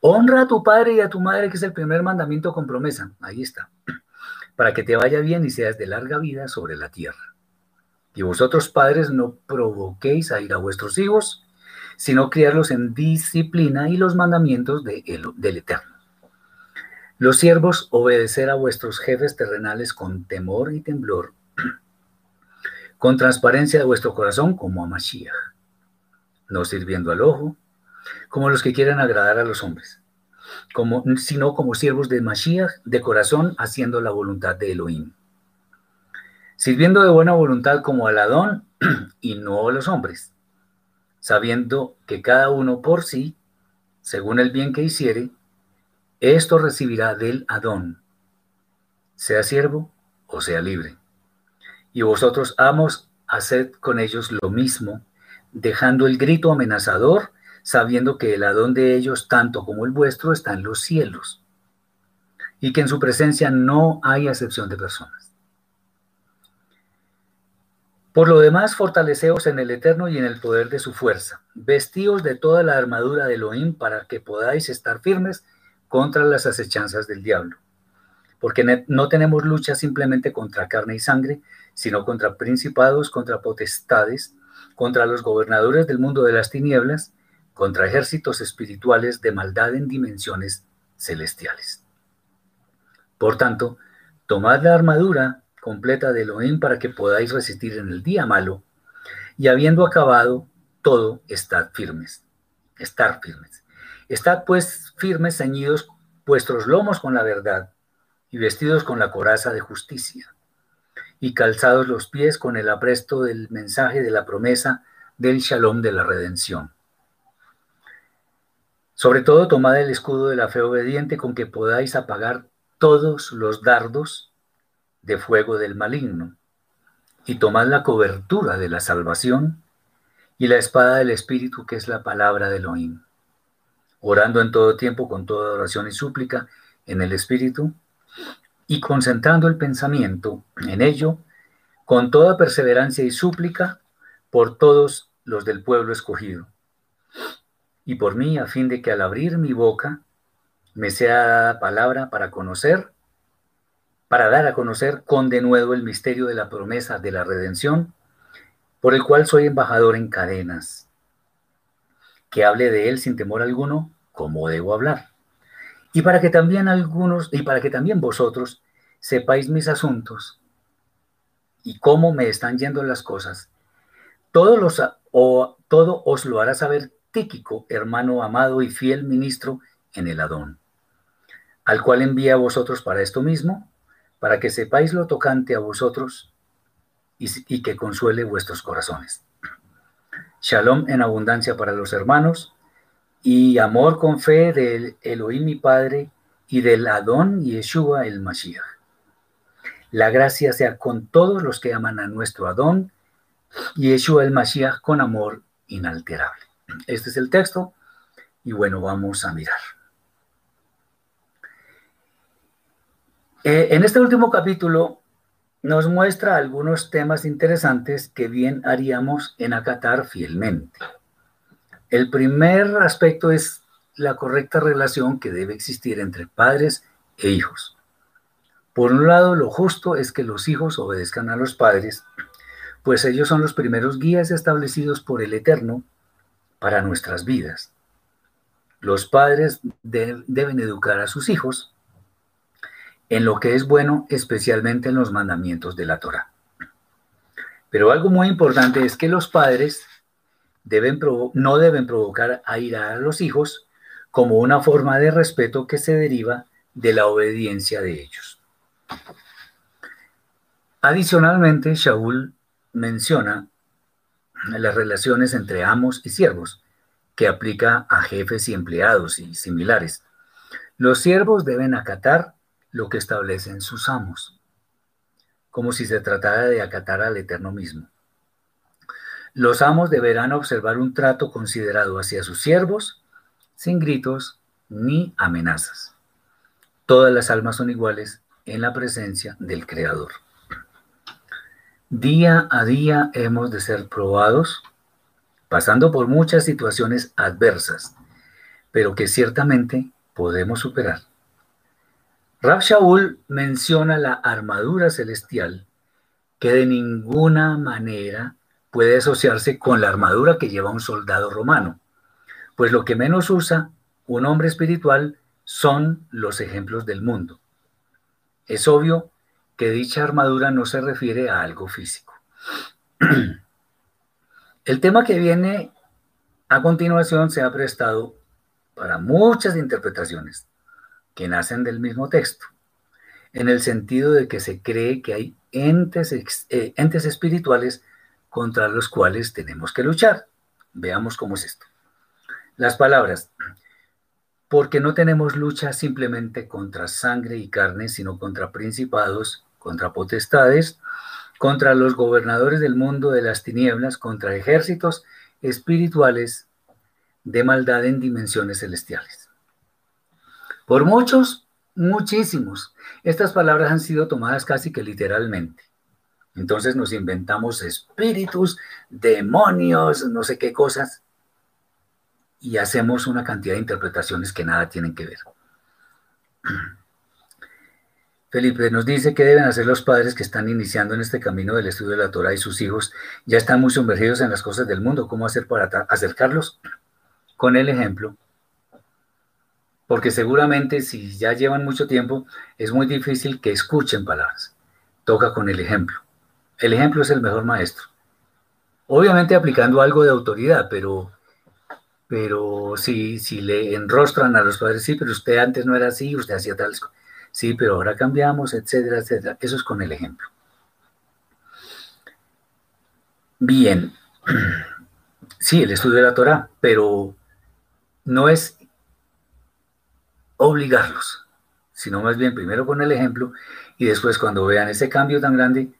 Honra a tu padre y a tu madre, que es el primer mandamiento con promesa. Ahí está. Para que te vaya bien y seas de larga vida sobre la tierra. Y vosotros, padres, no provoquéis a ir a vuestros hijos, sino criarlos en disciplina y los mandamientos de del Eterno. Los siervos, obedecer a vuestros jefes terrenales con temor y temblor, con transparencia de vuestro corazón, como a Mashiach, no sirviendo al ojo, como los que quieren agradar a los hombres, sino como siervos de Mashiach, de corazón, haciendo la voluntad de Elohim. Sirviendo de buena voluntad como al Adón y no a los hombres, sabiendo que cada uno por sí, según el bien que hiciere, esto recibirá del Adón, sea siervo o sea libre. Y vosotros, amos, haced con ellos lo mismo, dejando el grito amenazador sabiendo que el Adón de ellos, tanto como el vuestro, está en los cielos, y que en su presencia no hay acepción de personas. Por lo demás, fortaleceos en el Eterno y en el poder de su fuerza. Vestíos de toda la armadura de Elohim para que podáis estar firmes contra las acechanzas del diablo. Porque no tenemos lucha simplemente contra carne y sangre, sino contra principados, contra potestades, contra los gobernadores del mundo de las tinieblas, contra ejércitos espirituales de maldad en dimensiones celestiales. Por tanto, tomad la armadura completa de Elohim para que podáis resistir en el día malo, y habiendo acabado todo, estad firmes. Estar firmes. Estad pues firmes, ceñidos vuestros lomos con la verdad, y vestidos con la coraza de justicia, y calzados los pies con el apresto del mensaje de la promesa del shalom de la redención. Sobre todo, tomad el escudo de la fe obediente con que podáis apagar todos los dardos de fuego del maligno, y tomad la cobertura de la salvación y la espada del Espíritu, que es la palabra de Elohim, orando en todo tiempo con toda oración y súplica en el Espíritu, y concentrando el pensamiento en ello, con toda perseverancia y súplica por todos los del pueblo escogido. Y por mí a fin de que al abrir mi boca me sea dada palabra para conocer, para dar a conocer con denuedo el misterio de la promesa de la redención, por el cual soy embajador en cadenas, que hable de él sin temor alguno, como debo hablar. Y para que también algunos, y para que también vosotros sepáis mis asuntos y cómo me están yendo las cosas, todo, los, o, todo os lo hará saber Tíquico, hermano amado y fiel ministro en el Adón, al cual envía a vosotros para esto mismo, para que sepáis lo tocante a vosotros y, que consuele vuestros corazones. Shalom en abundancia para los hermanos y amor con fe del Elohim mi Padre y del Adón Yeshua el Mashiach. La gracia sea con todos los que aman a nuestro Adón y Yeshua el Mashiach con amor inalterable. Este es el texto y bueno, vamos a mirar. Eh, en este último capítulo nos muestra algunos temas interesantes que bien haríamos en acatar fielmente. El primer aspecto es la correcta relación que debe existir entre padres e hijos. Por un lado, lo justo es que los hijos obedezcan a los padres, pues ellos son los primeros guías establecidos por el Eterno para nuestras vidas. Los padres deben educar a sus hijos en lo que es bueno, especialmente en los mandamientos de la Torah. Pero algo muy importante es que los padres deben no deben provocar a ira a los hijos como una forma de respeto que se deriva de la obediencia de ellos. Adicionalmente, Shaul menciona las relaciones entre amos y siervos, que aplica a jefes y empleados y similares. Los siervos deben acatar lo que establecen sus amos, como si se tratara de acatar al Eterno mismo. Los amos deberán observar un trato considerado hacia sus siervos, sin gritos ni amenazas. Todas las almas son iguales en la presencia del Creador. Día a día hemos de ser probados, pasando por muchas situaciones adversas, pero que ciertamente podemos superar. Rab Shaul menciona la armadura celestial que de ninguna manera puede asociarse con la armadura que lleva un soldado romano, pues lo que menos usa un hombre espiritual son los ejemplos del mundo. Es obvio que dicha armadura no se refiere a algo físico. El tema que viene a continuación se ha prestado para muchas interpretaciones que nacen del mismo texto, en el sentido de que se cree que hay entes, eh, entes espirituales contra los cuales tenemos que luchar. Veamos cómo es esto. Las palabras, porque no tenemos lucha simplemente contra sangre y carne, sino contra principados, contra potestades, contra los gobernadores del mundo de las tinieblas, contra ejércitos espirituales de maldad en dimensiones celestiales. Por muchos, muchísimos, estas palabras han sido tomadas casi que literalmente. Entonces nos inventamos espíritus, demonios, no sé qué cosas, y hacemos una cantidad de interpretaciones que nada tienen que ver. Felipe nos dice que deben hacer los padres que están iniciando en este camino del estudio de la Torah y sus hijos ya están muy sumergidos en las cosas del mundo. ¿Cómo hacer para acercarlos? Con el ejemplo. Porque seguramente si ya llevan mucho tiempo, es muy difícil que escuchen palabras. Toca con el ejemplo. El ejemplo es el mejor maestro. Obviamente aplicando algo de autoridad, pero, pero si, si le enrostran a los padres, sí, pero usted antes no era así, usted hacía tales cosas. Sí, pero ahora cambiamos, etcétera, etcétera. Eso es con el ejemplo. Bien, sí, el estudio de la Torah, pero no es obligarlos, sino más bien primero con el ejemplo y después cuando vean ese cambio tan grande,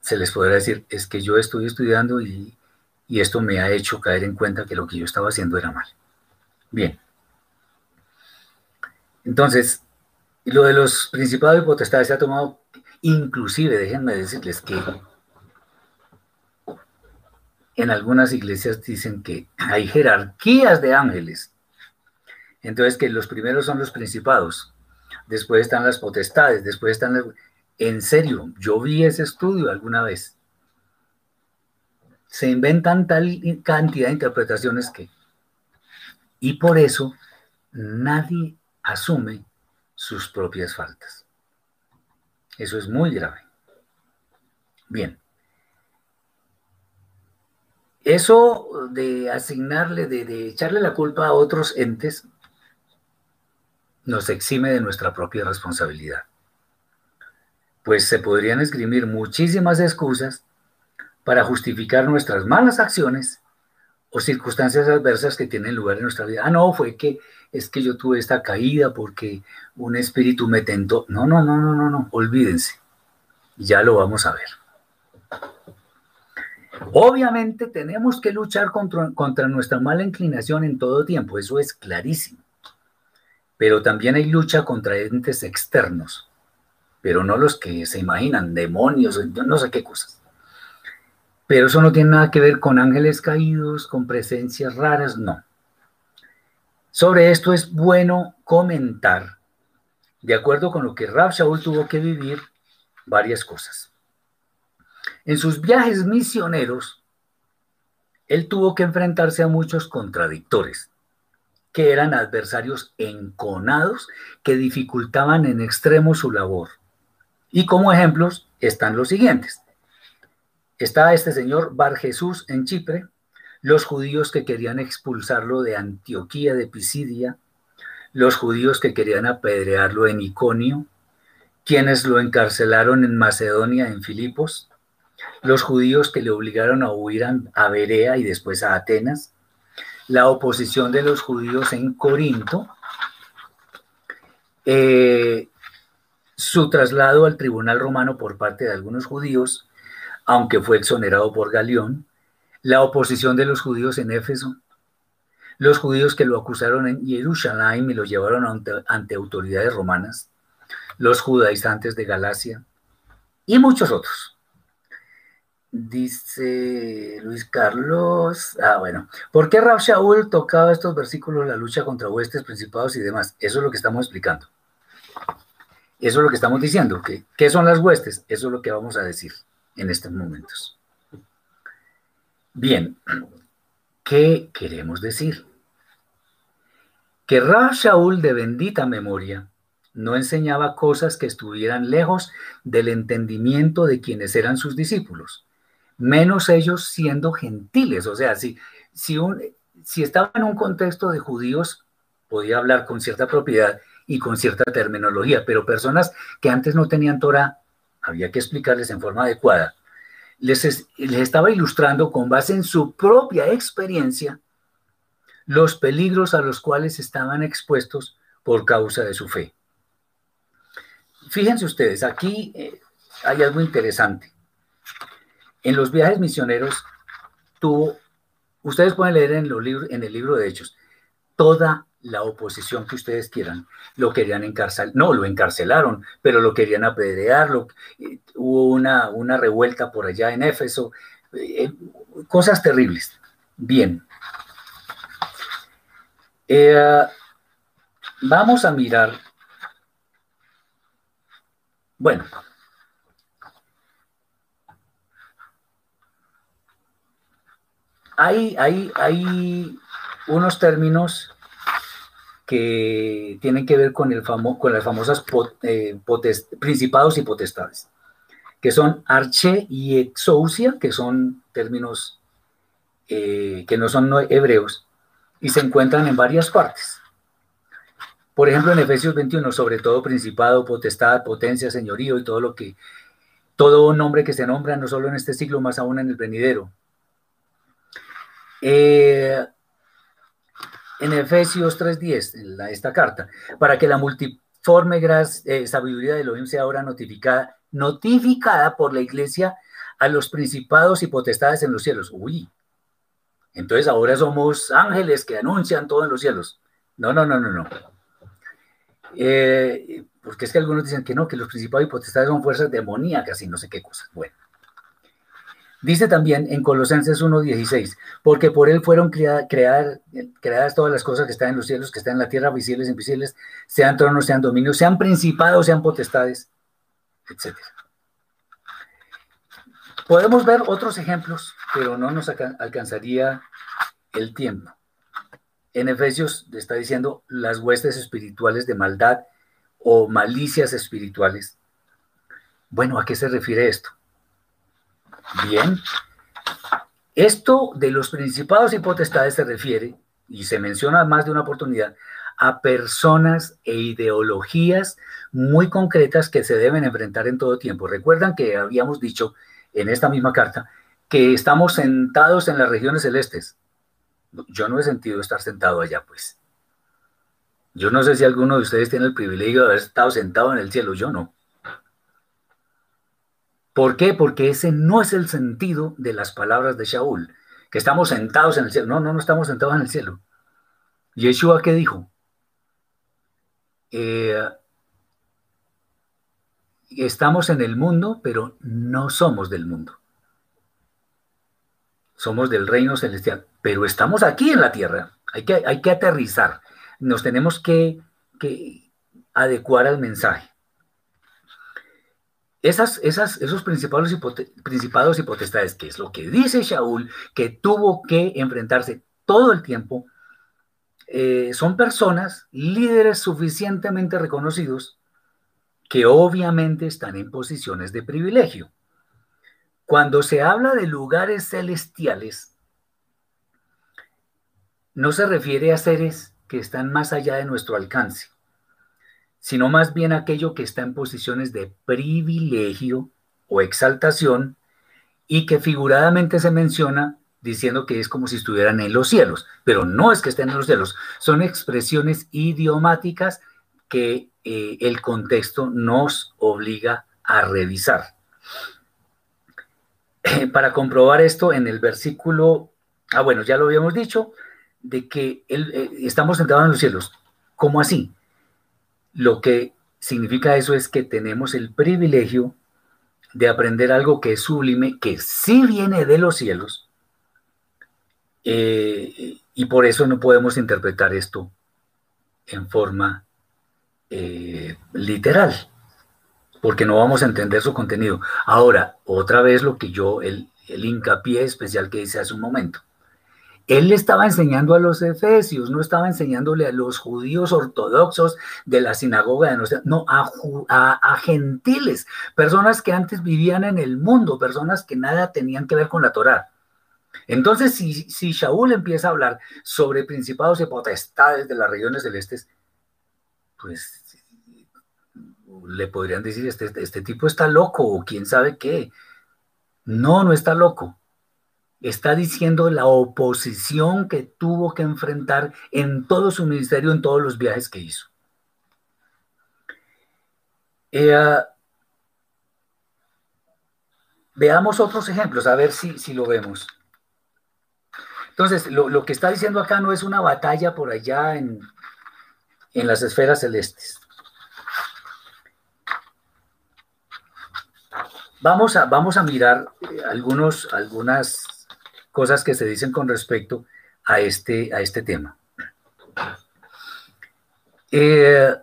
se les podrá decir, es que yo estoy estudiando y, esto me ha hecho caer en cuenta que lo que yo estaba haciendo era mal. Bien. Entonces, lo de los principados y potestades se ha tomado, inclusive, déjenme decirles que en algunas iglesias dicen que hay jerarquías de ángeles. Entonces, que los primeros son los principados, después están las potestades, después están las... En serio, yo vi ese estudio alguna vez. Se inventan tal cantidad de interpretaciones que... Y por eso nadie asume sus propias faltas. Eso es muy grave. Bien. Eso de asignarle, de, echarle la culpa a otros entes, nos exime de nuestra propia responsabilidad. Pues se podrían esgrimir muchísimas excusas para justificar nuestras malas acciones o circunstancias adversas que tienen lugar en nuestra vida. Ah, no, fue que es que yo tuve esta caída porque un espíritu me tentó. No, no, no, no, no, no, olvídense. Ya lo vamos a ver. Obviamente tenemos que luchar contra, contra nuestra mala inclinación en todo tiempo, eso es clarísimo. Pero también hay lucha contra entes externos, pero no los que se imaginan, demonios, no sé qué cosas. Pero eso no tiene nada que ver con ángeles caídos, con presencias raras, no. Sobre esto es bueno comentar, de acuerdo con lo que Rab Shaul tuvo que vivir, varias cosas. En sus viajes misioneros, él tuvo que enfrentarse a muchos contradictores, que eran adversarios enconados que dificultaban en extremo su labor. Y como ejemplos están los siguientes. Está este señor Bar Jesús en Chipre, los judíos que querían expulsarlo de Antioquía de Pisidia, los judíos que querían apedrearlo en Iconio, quienes lo encarcelaron en Macedonia, en Filipos, los judíos que le obligaron a huir a Berea y después a Atenas, la oposición de los judíos en Corinto, eh, su traslado al tribunal romano por parte de algunos judíos, aunque fue exonerado por Galión, la oposición de los judíos en Éfeso, los judíos que lo acusaron en Jerusalén y lo llevaron ante, ante autoridades romanas, los judaizantes de Galacia y muchos otros. Dice Luis Carlos, ah, bueno, ¿por qué Rab Shaul tocaba estos versículos, la lucha contra huestes, principados y demás? Eso es lo que estamos explicando. Eso es lo que estamos diciendo. que ¿Qué son las huestes? Eso es lo que vamos a decir en estos momentos. Bien, ¿qué queremos decir? Que Rab Shaul de bendita memoria no enseñaba cosas que estuvieran lejos del entendimiento de quienes eran sus discípulos menos ellos siendo gentiles. O sea, si, si, un, si estaba en un contexto de judíos, podía hablar con cierta propiedad y con cierta terminología, pero personas que antes no tenían Torah, había que explicarles en forma adecuada. Les, les estaba ilustrando con base en su propia experiencia los peligros a los cuales estaban expuestos por causa de su fe. Fíjense ustedes, aquí eh, hay algo interesante. En los viajes misioneros tuvo, ustedes pueden leer en, el libro de Hechos, toda la oposición que ustedes quieran. Lo querían encarcelar, no, lo encarcelaron, pero lo querían apedrear, hubo una, una, revuelta por allá en Éfeso, eh, cosas terribles. Bien. Eh, vamos a mirar, bueno, hay, hay, hay unos términos que tienen que ver con, el con las famosas eh, principados y potestades, que son arche y exousia, que son términos eh, que no son hebreos, y se encuentran en varias partes. Por ejemplo, en Efesios 21, sobre todo principado, potestad, potencia, señorío y todo lo que, todo nombre que se nombra, no solo en este siglo, más aún en el venidero, eh, en Efesios 3.10, en esta carta, para que la multiforme eh, sabiduría de Elohim sea ahora notificada, notificada por la iglesia a los principados y potestades en los cielos. Uy, entonces ahora somos ángeles que anuncian todo en los cielos. No, no, no, no, no. Eh, porque es que algunos dicen que no, que los principados y potestades son fuerzas demoníacas y no sé qué cosas. Bueno. Dice también en Colosenses 1.16, porque por él fueron creadas todas las cosas que están en los cielos, que están en la tierra, visibles e invisibles, sean tronos, sean dominios, sean principados, sean potestades, etc. Podemos ver otros ejemplos, pero no nos alcanzaría el tiempo. En Efesios está diciendo las huestes espirituales de maldad o malicias espirituales. Bueno, ¿a qué se refiere esto? Bien, esto de los principados y potestades se refiere, y se menciona más de una oportunidad, a personas e ideologías muy concretas que se deben enfrentar en todo tiempo. Recuerdan que habíamos dicho en esta misma carta que estamos sentados en las regiones celestes. Yo no he sentido estar sentado allá, pues. Yo no sé si alguno de ustedes tiene el privilegio de haber estado sentado en el cielo, yo no. ¿Por qué? Porque ese no es el sentido de las palabras de Shaul, que estamos sentados en el cielo. No, no, no estamos sentados en el cielo. Yeshua, ¿qué dijo? Eh, estamos en el mundo, pero no somos del mundo. Somos del reino celestial, pero estamos aquí en la tierra. Hay que, hay que aterrizar. Nos tenemos que, que adecuar al mensaje. Esas, esos principados y, principados y potestades, que es lo que dice Shaul, que tuvo que enfrentarse todo el tiempo, eh, son personas, líderes suficientemente reconocidos, que obviamente están en posiciones de privilegio. Cuando se habla de lugares celestiales, no se refiere a seres que están más allá de nuestro alcance sino más bien aquello que está en posiciones de privilegio o exaltación y que figuradamente se menciona diciendo que es como si estuvieran en los cielos, pero no es que estén en los cielos, son expresiones idiomáticas que eh, el contexto nos obliga a revisar. para comprobar esto, en el versículo, ah bueno, ya lo habíamos dicho, de que eh, estamos sentados en los cielos. ¿Cómo así? Lo que significa eso es que tenemos el privilegio de aprender algo que es sublime, que sí viene de los cielos, eh, y por eso no podemos interpretar esto en forma eh, literal, porque no vamos a entender su contenido. Ahora, otra vez lo que yo, el, el hincapié especial que hice hace un momento. Él le estaba enseñando a los efesios, no estaba enseñándole a los judíos ortodoxos de la sinagoga de no, a, a, gentiles, personas que antes vivían en el mundo, personas que nada tenían que ver con la Torá. Entonces, si, si Shaul empieza a hablar sobre principados y potestades de las regiones celestes, pues le podrían decir, este, este tipo está loco o quién sabe qué. No, no está loco está diciendo la oposición que tuvo que enfrentar en todo su ministerio, en todos los viajes que hizo. Eh, veamos otros ejemplos, a ver si, si lo vemos. Entonces, lo, que está diciendo acá no es una batalla por allá en, en las esferas celestes. Vamos a, vamos a mirar algunos, algunas cosas que se dicen con respecto a este, a este tema. Eh,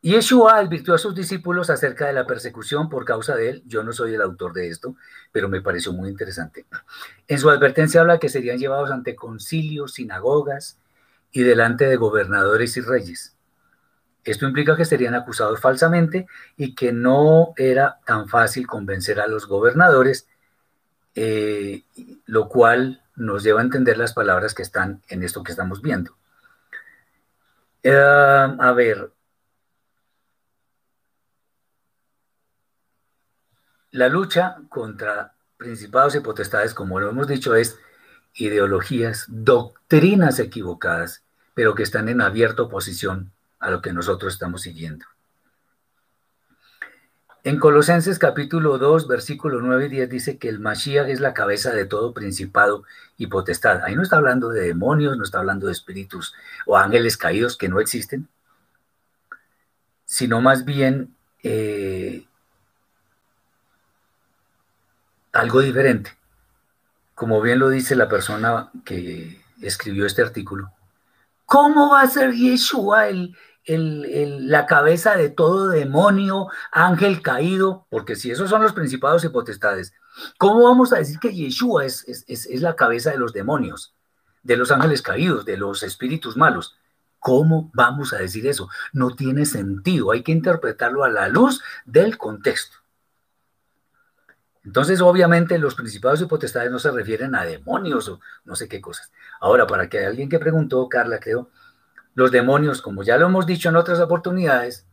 Yeshua advirtió a sus discípulos acerca de la persecución por causa de él. Yo no soy el autor de esto, pero me pareció muy interesante. En su advertencia habla que serían llevados ante concilios, sinagogas y delante de gobernadores y reyes. Esto implica que serían acusados falsamente y que no era tan fácil convencer a los gobernadores eh, lo cual nos lleva a entender las palabras que están en esto que estamos viendo. Eh, a ver, la lucha contra principados y potestades, como lo hemos dicho, es ideologías, doctrinas equivocadas, pero que están en abierta oposición a lo que nosotros estamos siguiendo. En Colosenses capítulo 2, versículo 9 y 10 dice que el Mashiach es la cabeza de todo principado y potestad. Ahí no está hablando de demonios, no está hablando de espíritus o ángeles caídos que no existen, sino más bien eh, algo diferente. Como bien lo dice la persona que escribió este artículo, ¿cómo va a ser Yeshua el, la cabeza de todo demonio, ángel caído? Porque si esos son los principados y potestades, ¿cómo vamos a decir que Yeshua es, es la cabeza de los demonios, de los ángeles caídos, de los espíritus malos? ¿Cómo vamos a decir eso? No tiene sentido, hay que interpretarlo a la luz del contexto. Entonces, obviamente, los principados y potestades no se refieren a demonios o no sé qué cosas. Ahora, para que alguien que preguntó, Carla, creo, los demonios, como ya lo hemos dicho en otras oportunidades,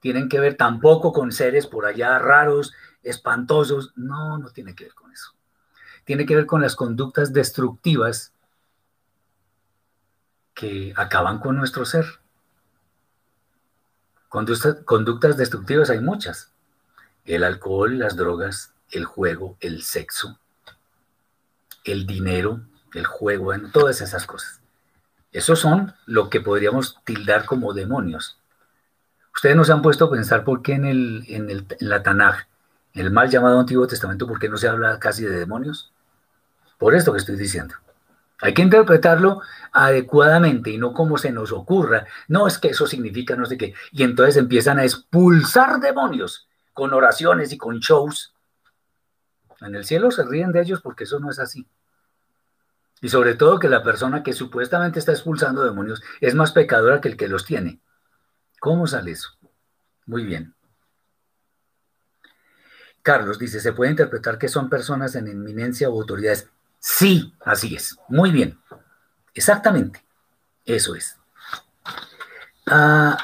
tienen que ver tampoco con seres por allá raros, espantosos. No, no tiene que ver con eso. Tiene que ver con las conductas destructivas que acaban con nuestro ser. conductas destructivas hay muchas. El alcohol, las drogas, el juego, el sexo, el dinero, el juego, todas esas cosas. Esos son lo que podríamos tildar como demonios. Ustedes nos han puesto a pensar por qué en, el, en, el, en la Tanaj, el mal llamado Antiguo Testamento, por qué no se habla casi de demonios. Por esto que estoy diciendo. Hay que interpretarlo adecuadamente y no como se nos ocurra. No es que eso significa no sé qué. Y entonces empiezan a expulsar demonios con oraciones y con shows en el cielo se ríen de ellos porque eso no es así. Y sobre todo que la persona que supuestamente está expulsando demonios es más pecadora que el que los tiene. ¿Cómo sale eso? Muy bien. Carlos dice, ¿se puede interpretar que son personas en inminencia o autoridades? Sí, así es. Muy bien. Exactamente. Eso es. Ah,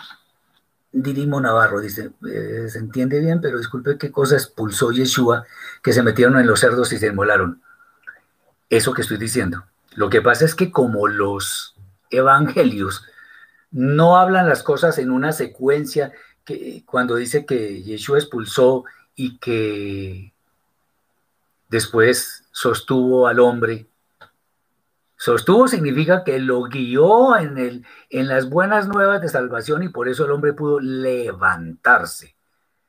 Dirimo Navarro dice, eh, se entiende bien, pero disculpe qué cosa expulsó Yeshua que se metieron en los cerdos y se inmolaron. Eso que estoy diciendo. Lo que pasa es que como los evangelios no hablan las cosas en una secuencia, que cuando dice que Yeshua expulsó y que después sostuvo al hombre Sostuvo significa que lo guió en, el, en las buenas nuevas de salvación y por eso el hombre pudo levantarse.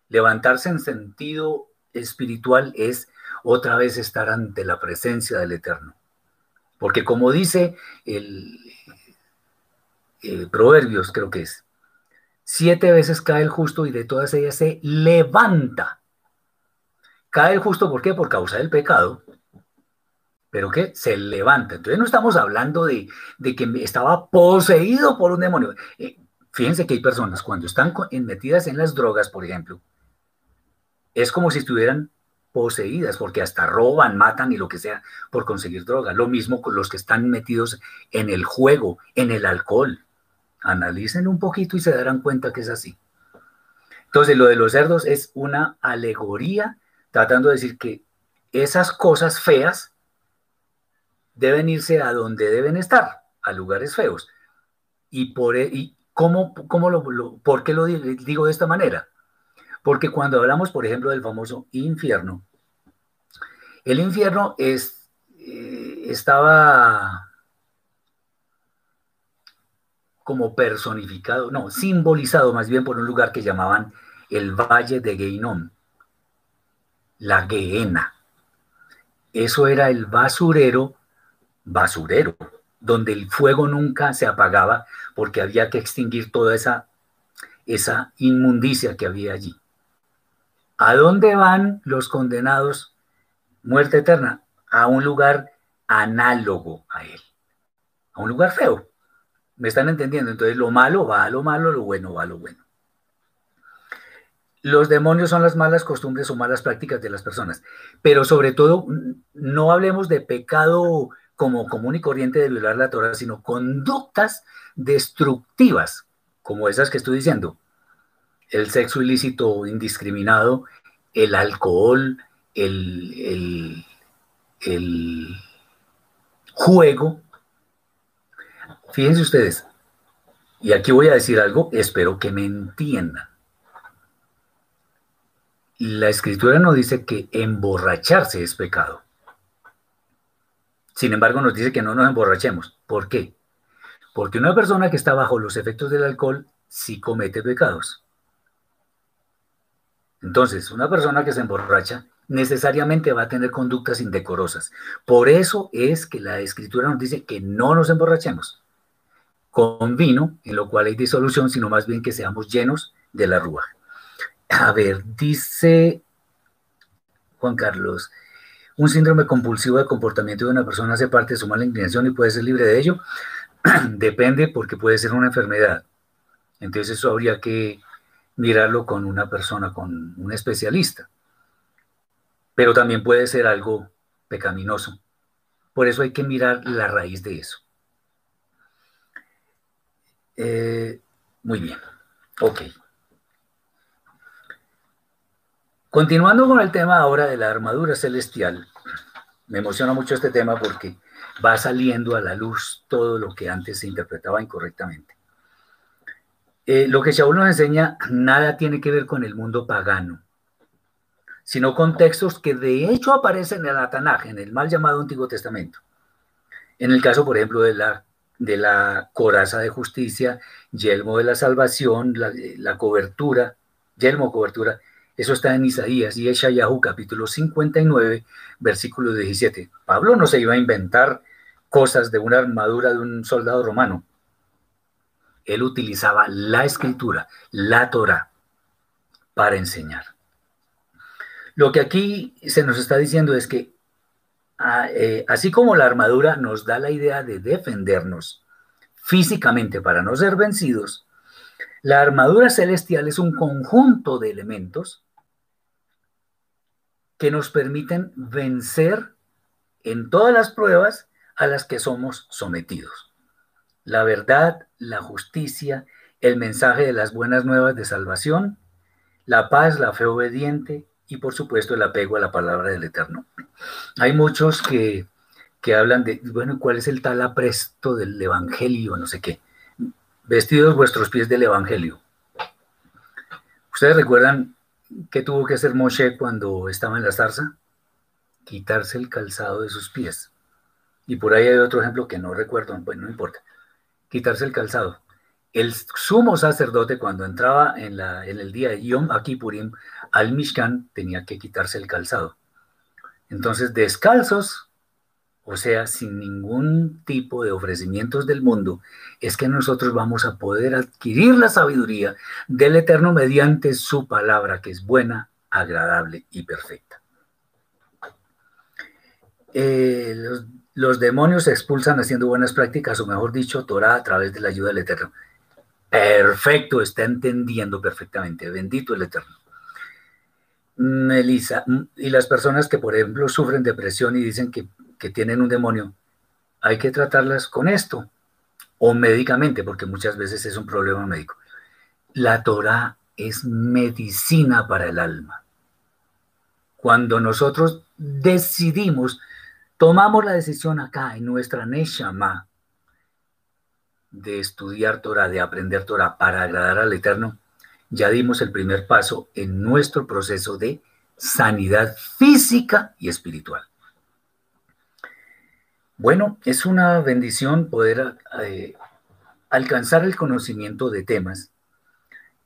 Levantarse en sentido espiritual es otra vez estar ante la presencia del Eterno. Porque como dice el, Proverbios, creo que es, siete veces cae el justo y de todas ellas se levanta. Cae el justo, ¿por qué? Por causa del pecado pero que se levanta. Entonces no estamos hablando de, que estaba poseído por un demonio. Eh, fíjense que hay personas cuando están metidas en las drogas, por ejemplo, es como si estuvieran poseídas, porque hasta roban, matan y lo que sea por conseguir droga. Lo mismo con los que están metidos en el juego, en el alcohol. Analicen un poquito y se darán cuenta que es así. Entonces, lo de los cerdos es una alegoría tratando de decir que esas cosas feas deben irse a donde deben estar, a lugares feos. ¿Y, por, e, y cómo, cómo lo, por qué lo digo de esta manera? Porque cuando hablamos, por ejemplo, del famoso infierno, el infierno eh, estaba como personificado, no, simbolizado más bien por un lugar que llamaban el Valle de Geinom, la Gehenna. Eso era el basurero basurero, donde el fuego nunca se apagaba porque había que extinguir toda esa, esa inmundicia que había allí. ¿A dónde van los condenados? Muerte eterna, a un lugar análogo a él, a un lugar feo. ¿Me están entendiendo? Entonces lo malo va a lo malo, lo bueno va a lo bueno. Los demonios son las malas costumbres o malas prácticas de las personas, pero sobre todo no hablemos de pecado como común y corriente de violar la Torah, sino conductas destructivas, como esas que estoy diciendo. El sexo ilícito indiscriminado, el alcohol, el, el, juego. Fíjense ustedes, y aquí voy a decir algo, espero que me entiendan. La escritura no dice que emborracharse es pecado. Sin embargo, nos dice que no nos emborrachemos. ¿Por qué? Porque una persona que está bajo los efectos del alcohol sí comete pecados. Entonces, una persona que se emborracha necesariamente va a tener conductas indecorosas. Por eso es que la escritura nos dice que no nos emborrachemos con vino, en lo cual hay disolución, sino más bien que seamos llenos de la rúa. A ver, dice Juan Carlos, un síndrome compulsivo de comportamiento de una persona hace parte de su mala inclinación y puede ser libre de ello. Depende porque puede ser una enfermedad. Entonces eso habría que mirarlo con una persona, con un especialista. Pero también puede ser algo pecaminoso. Por eso hay que mirar la raíz de eso. Eh, muy bien. Ok. Continuando con el tema ahora de la armadura celestial, me emociona mucho este tema porque va saliendo a la luz todo lo que antes se interpretaba incorrectamente. Eh, lo que Shaul nos enseña nada tiene que ver con el mundo pagano, sino con textos que de hecho aparecen en el Atanaj, en el mal llamado Antiguo Testamento. En el caso, por ejemplo, de la, de la coraza de justicia, yelmo de la salvación, la, la cobertura, yelmo cobertura, eso está en Isaías y Eshayahu capítulo 59, versículo 17. Pablo no se iba a inventar cosas de una armadura de un soldado romano. Él utilizaba la escritura, la Torah, para enseñar. Lo que aquí se nos está diciendo es que ah, eh, así como la armadura nos da la idea de defendernos físicamente para no ser vencidos, la armadura celestial es un conjunto de elementos que nos permiten vencer en todas las pruebas a las que somos sometidos. La verdad, la justicia, el mensaje de las buenas nuevas de salvación, la paz, la fe obediente y por supuesto el apego a la palabra del Eterno. Hay muchos que, que hablan de, bueno, ¿cuál es el tal apresto del Evangelio? No sé qué. Vestidos vuestros pies del Evangelio. Ustedes recuerdan ¿Qué tuvo que hacer Moshe cuando estaba en la zarza? Quitarse el calzado de sus pies. Y por ahí hay otro ejemplo que no recuerdo, bueno, no importa. Quitarse el calzado. El sumo sacerdote cuando entraba en, la, en el día de Yom Kippurim al Mishkan tenía que quitarse el calzado. Entonces, descalzos o sea, sin ningún tipo de ofrecimientos del mundo, es que nosotros vamos a poder adquirir la sabiduría del Eterno mediante su palabra, que es buena, agradable y perfecta. Eh, demonios se expulsan haciendo buenas prácticas, o mejor dicho, Torah a través de la ayuda del Eterno. Perfecto, está entendiendo perfectamente. Bendito el Eterno. Melissa, y las personas que, por ejemplo, sufren depresión y dicen que que tienen un demonio, hay que tratarlas con esto o médicamente, porque muchas veces es un problema médico. La Torah es medicina para el alma. Cuando nosotros decidimos, tomamos la decisión acá en nuestra Neshama de estudiar Torah, de aprender Torah para agradar al Eterno, ya dimos el primer paso en nuestro proceso de sanidad física y espiritual. Bueno, es una bendición poder eh, alcanzar el conocimiento de temas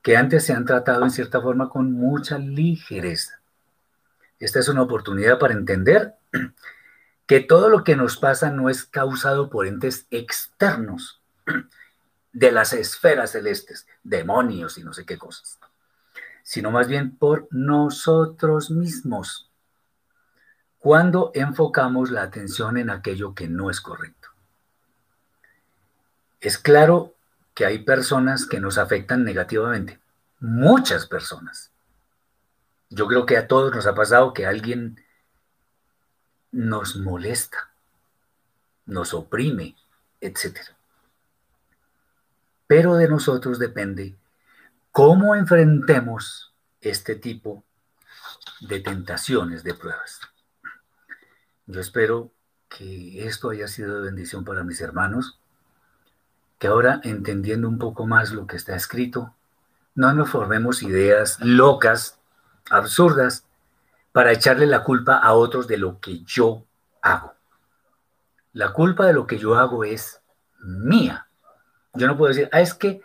que antes se han tratado en cierta forma con mucha ligereza. Esta es una oportunidad para entender que todo lo que nos pasa no es causado por entes externos de las esferas celestes, demonios y no sé qué cosas, sino más bien por nosotros mismos cuando enfocamos la atención en aquello que no es correcto. Es claro que hay personas que nos afectan negativamente, muchas personas. Yo creo que a todos nos ha pasado que alguien nos molesta, nos oprime, etc. Pero de nosotros depende cómo enfrentemos este tipo de tentaciones, de pruebas. Yo espero que esto haya sido de bendición para mis hermanos, que ahora entendiendo un poco más lo que está escrito, no nos formemos ideas locas, absurdas, para echarle la culpa a otros de lo que yo hago. La culpa de lo que yo hago es mía. Yo no puedo decir, ah, es que,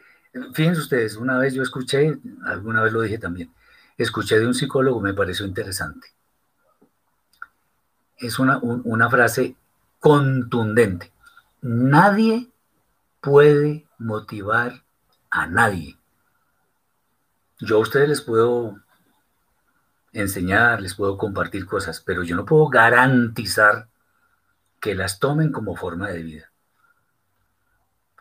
fíjense ustedes, una vez yo escuché, alguna vez lo dije también, escuché de un psicólogo, me pareció interesante. es una, una frase contundente. Nadie puede motivar a nadie. Yo a ustedes les puedo enseñar, les puedo compartir cosas, pero yo no puedo garantizar que las tomen como forma de vida.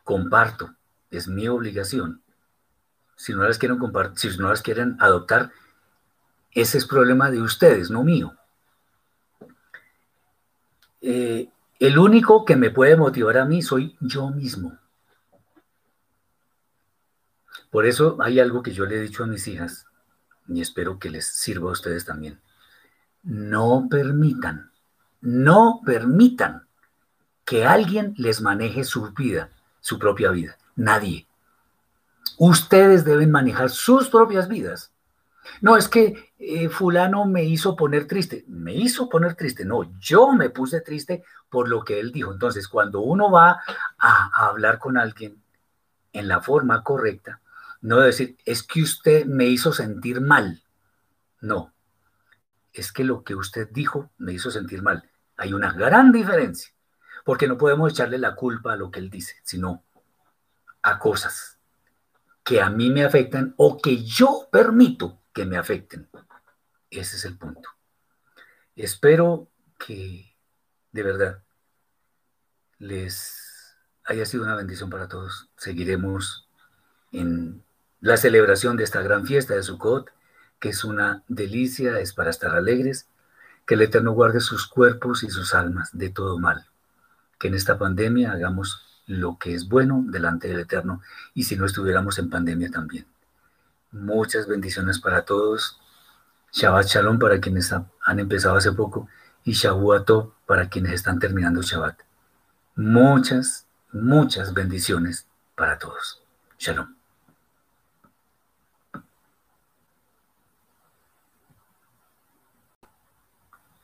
Comparto, es mi obligación. Si no las quieren compartir, si no las quieren adoptar, ese es problema de ustedes, no mío. Eh, el único que me puede motivar a mí soy yo mismo. Por eso hay algo que yo le he dicho a mis hijas, y espero que les sirva a ustedes también. No permitan, no permitan que alguien les maneje su vida, su propia vida. Nadie. Ustedes deben manejar sus propias vidas. No, es que eh, fulano me hizo poner triste. Me hizo poner triste. No, yo me puse triste por lo que él dijo. Entonces, cuando uno va a, a hablar con alguien en la forma correcta, no decir, es que usted me hizo sentir mal. No, es que lo que usted dijo me hizo sentir mal. Hay una gran diferencia, porque no podemos echarle la culpa a lo que él dice, sino a cosas que a mí me afectan o que yo permito que me afecten. Ese es el punto. Espero que de verdad les haya sido una bendición para todos. Seguiremos en la celebración de esta gran fiesta de Sukkot, que es una delicia, es para estar alegres, que el Eterno guarde sus cuerpos y sus almas de todo mal, que en esta pandemia hagamos lo que es bueno delante del Eterno y si no estuviéramos en pandemia también. Muchas bendiciones para todos. Shabbat Shalom para quienes han empezado hace poco y Shavuot para quienes están terminando Shabbat. Muchas, muchas bendiciones para todos. Shalom.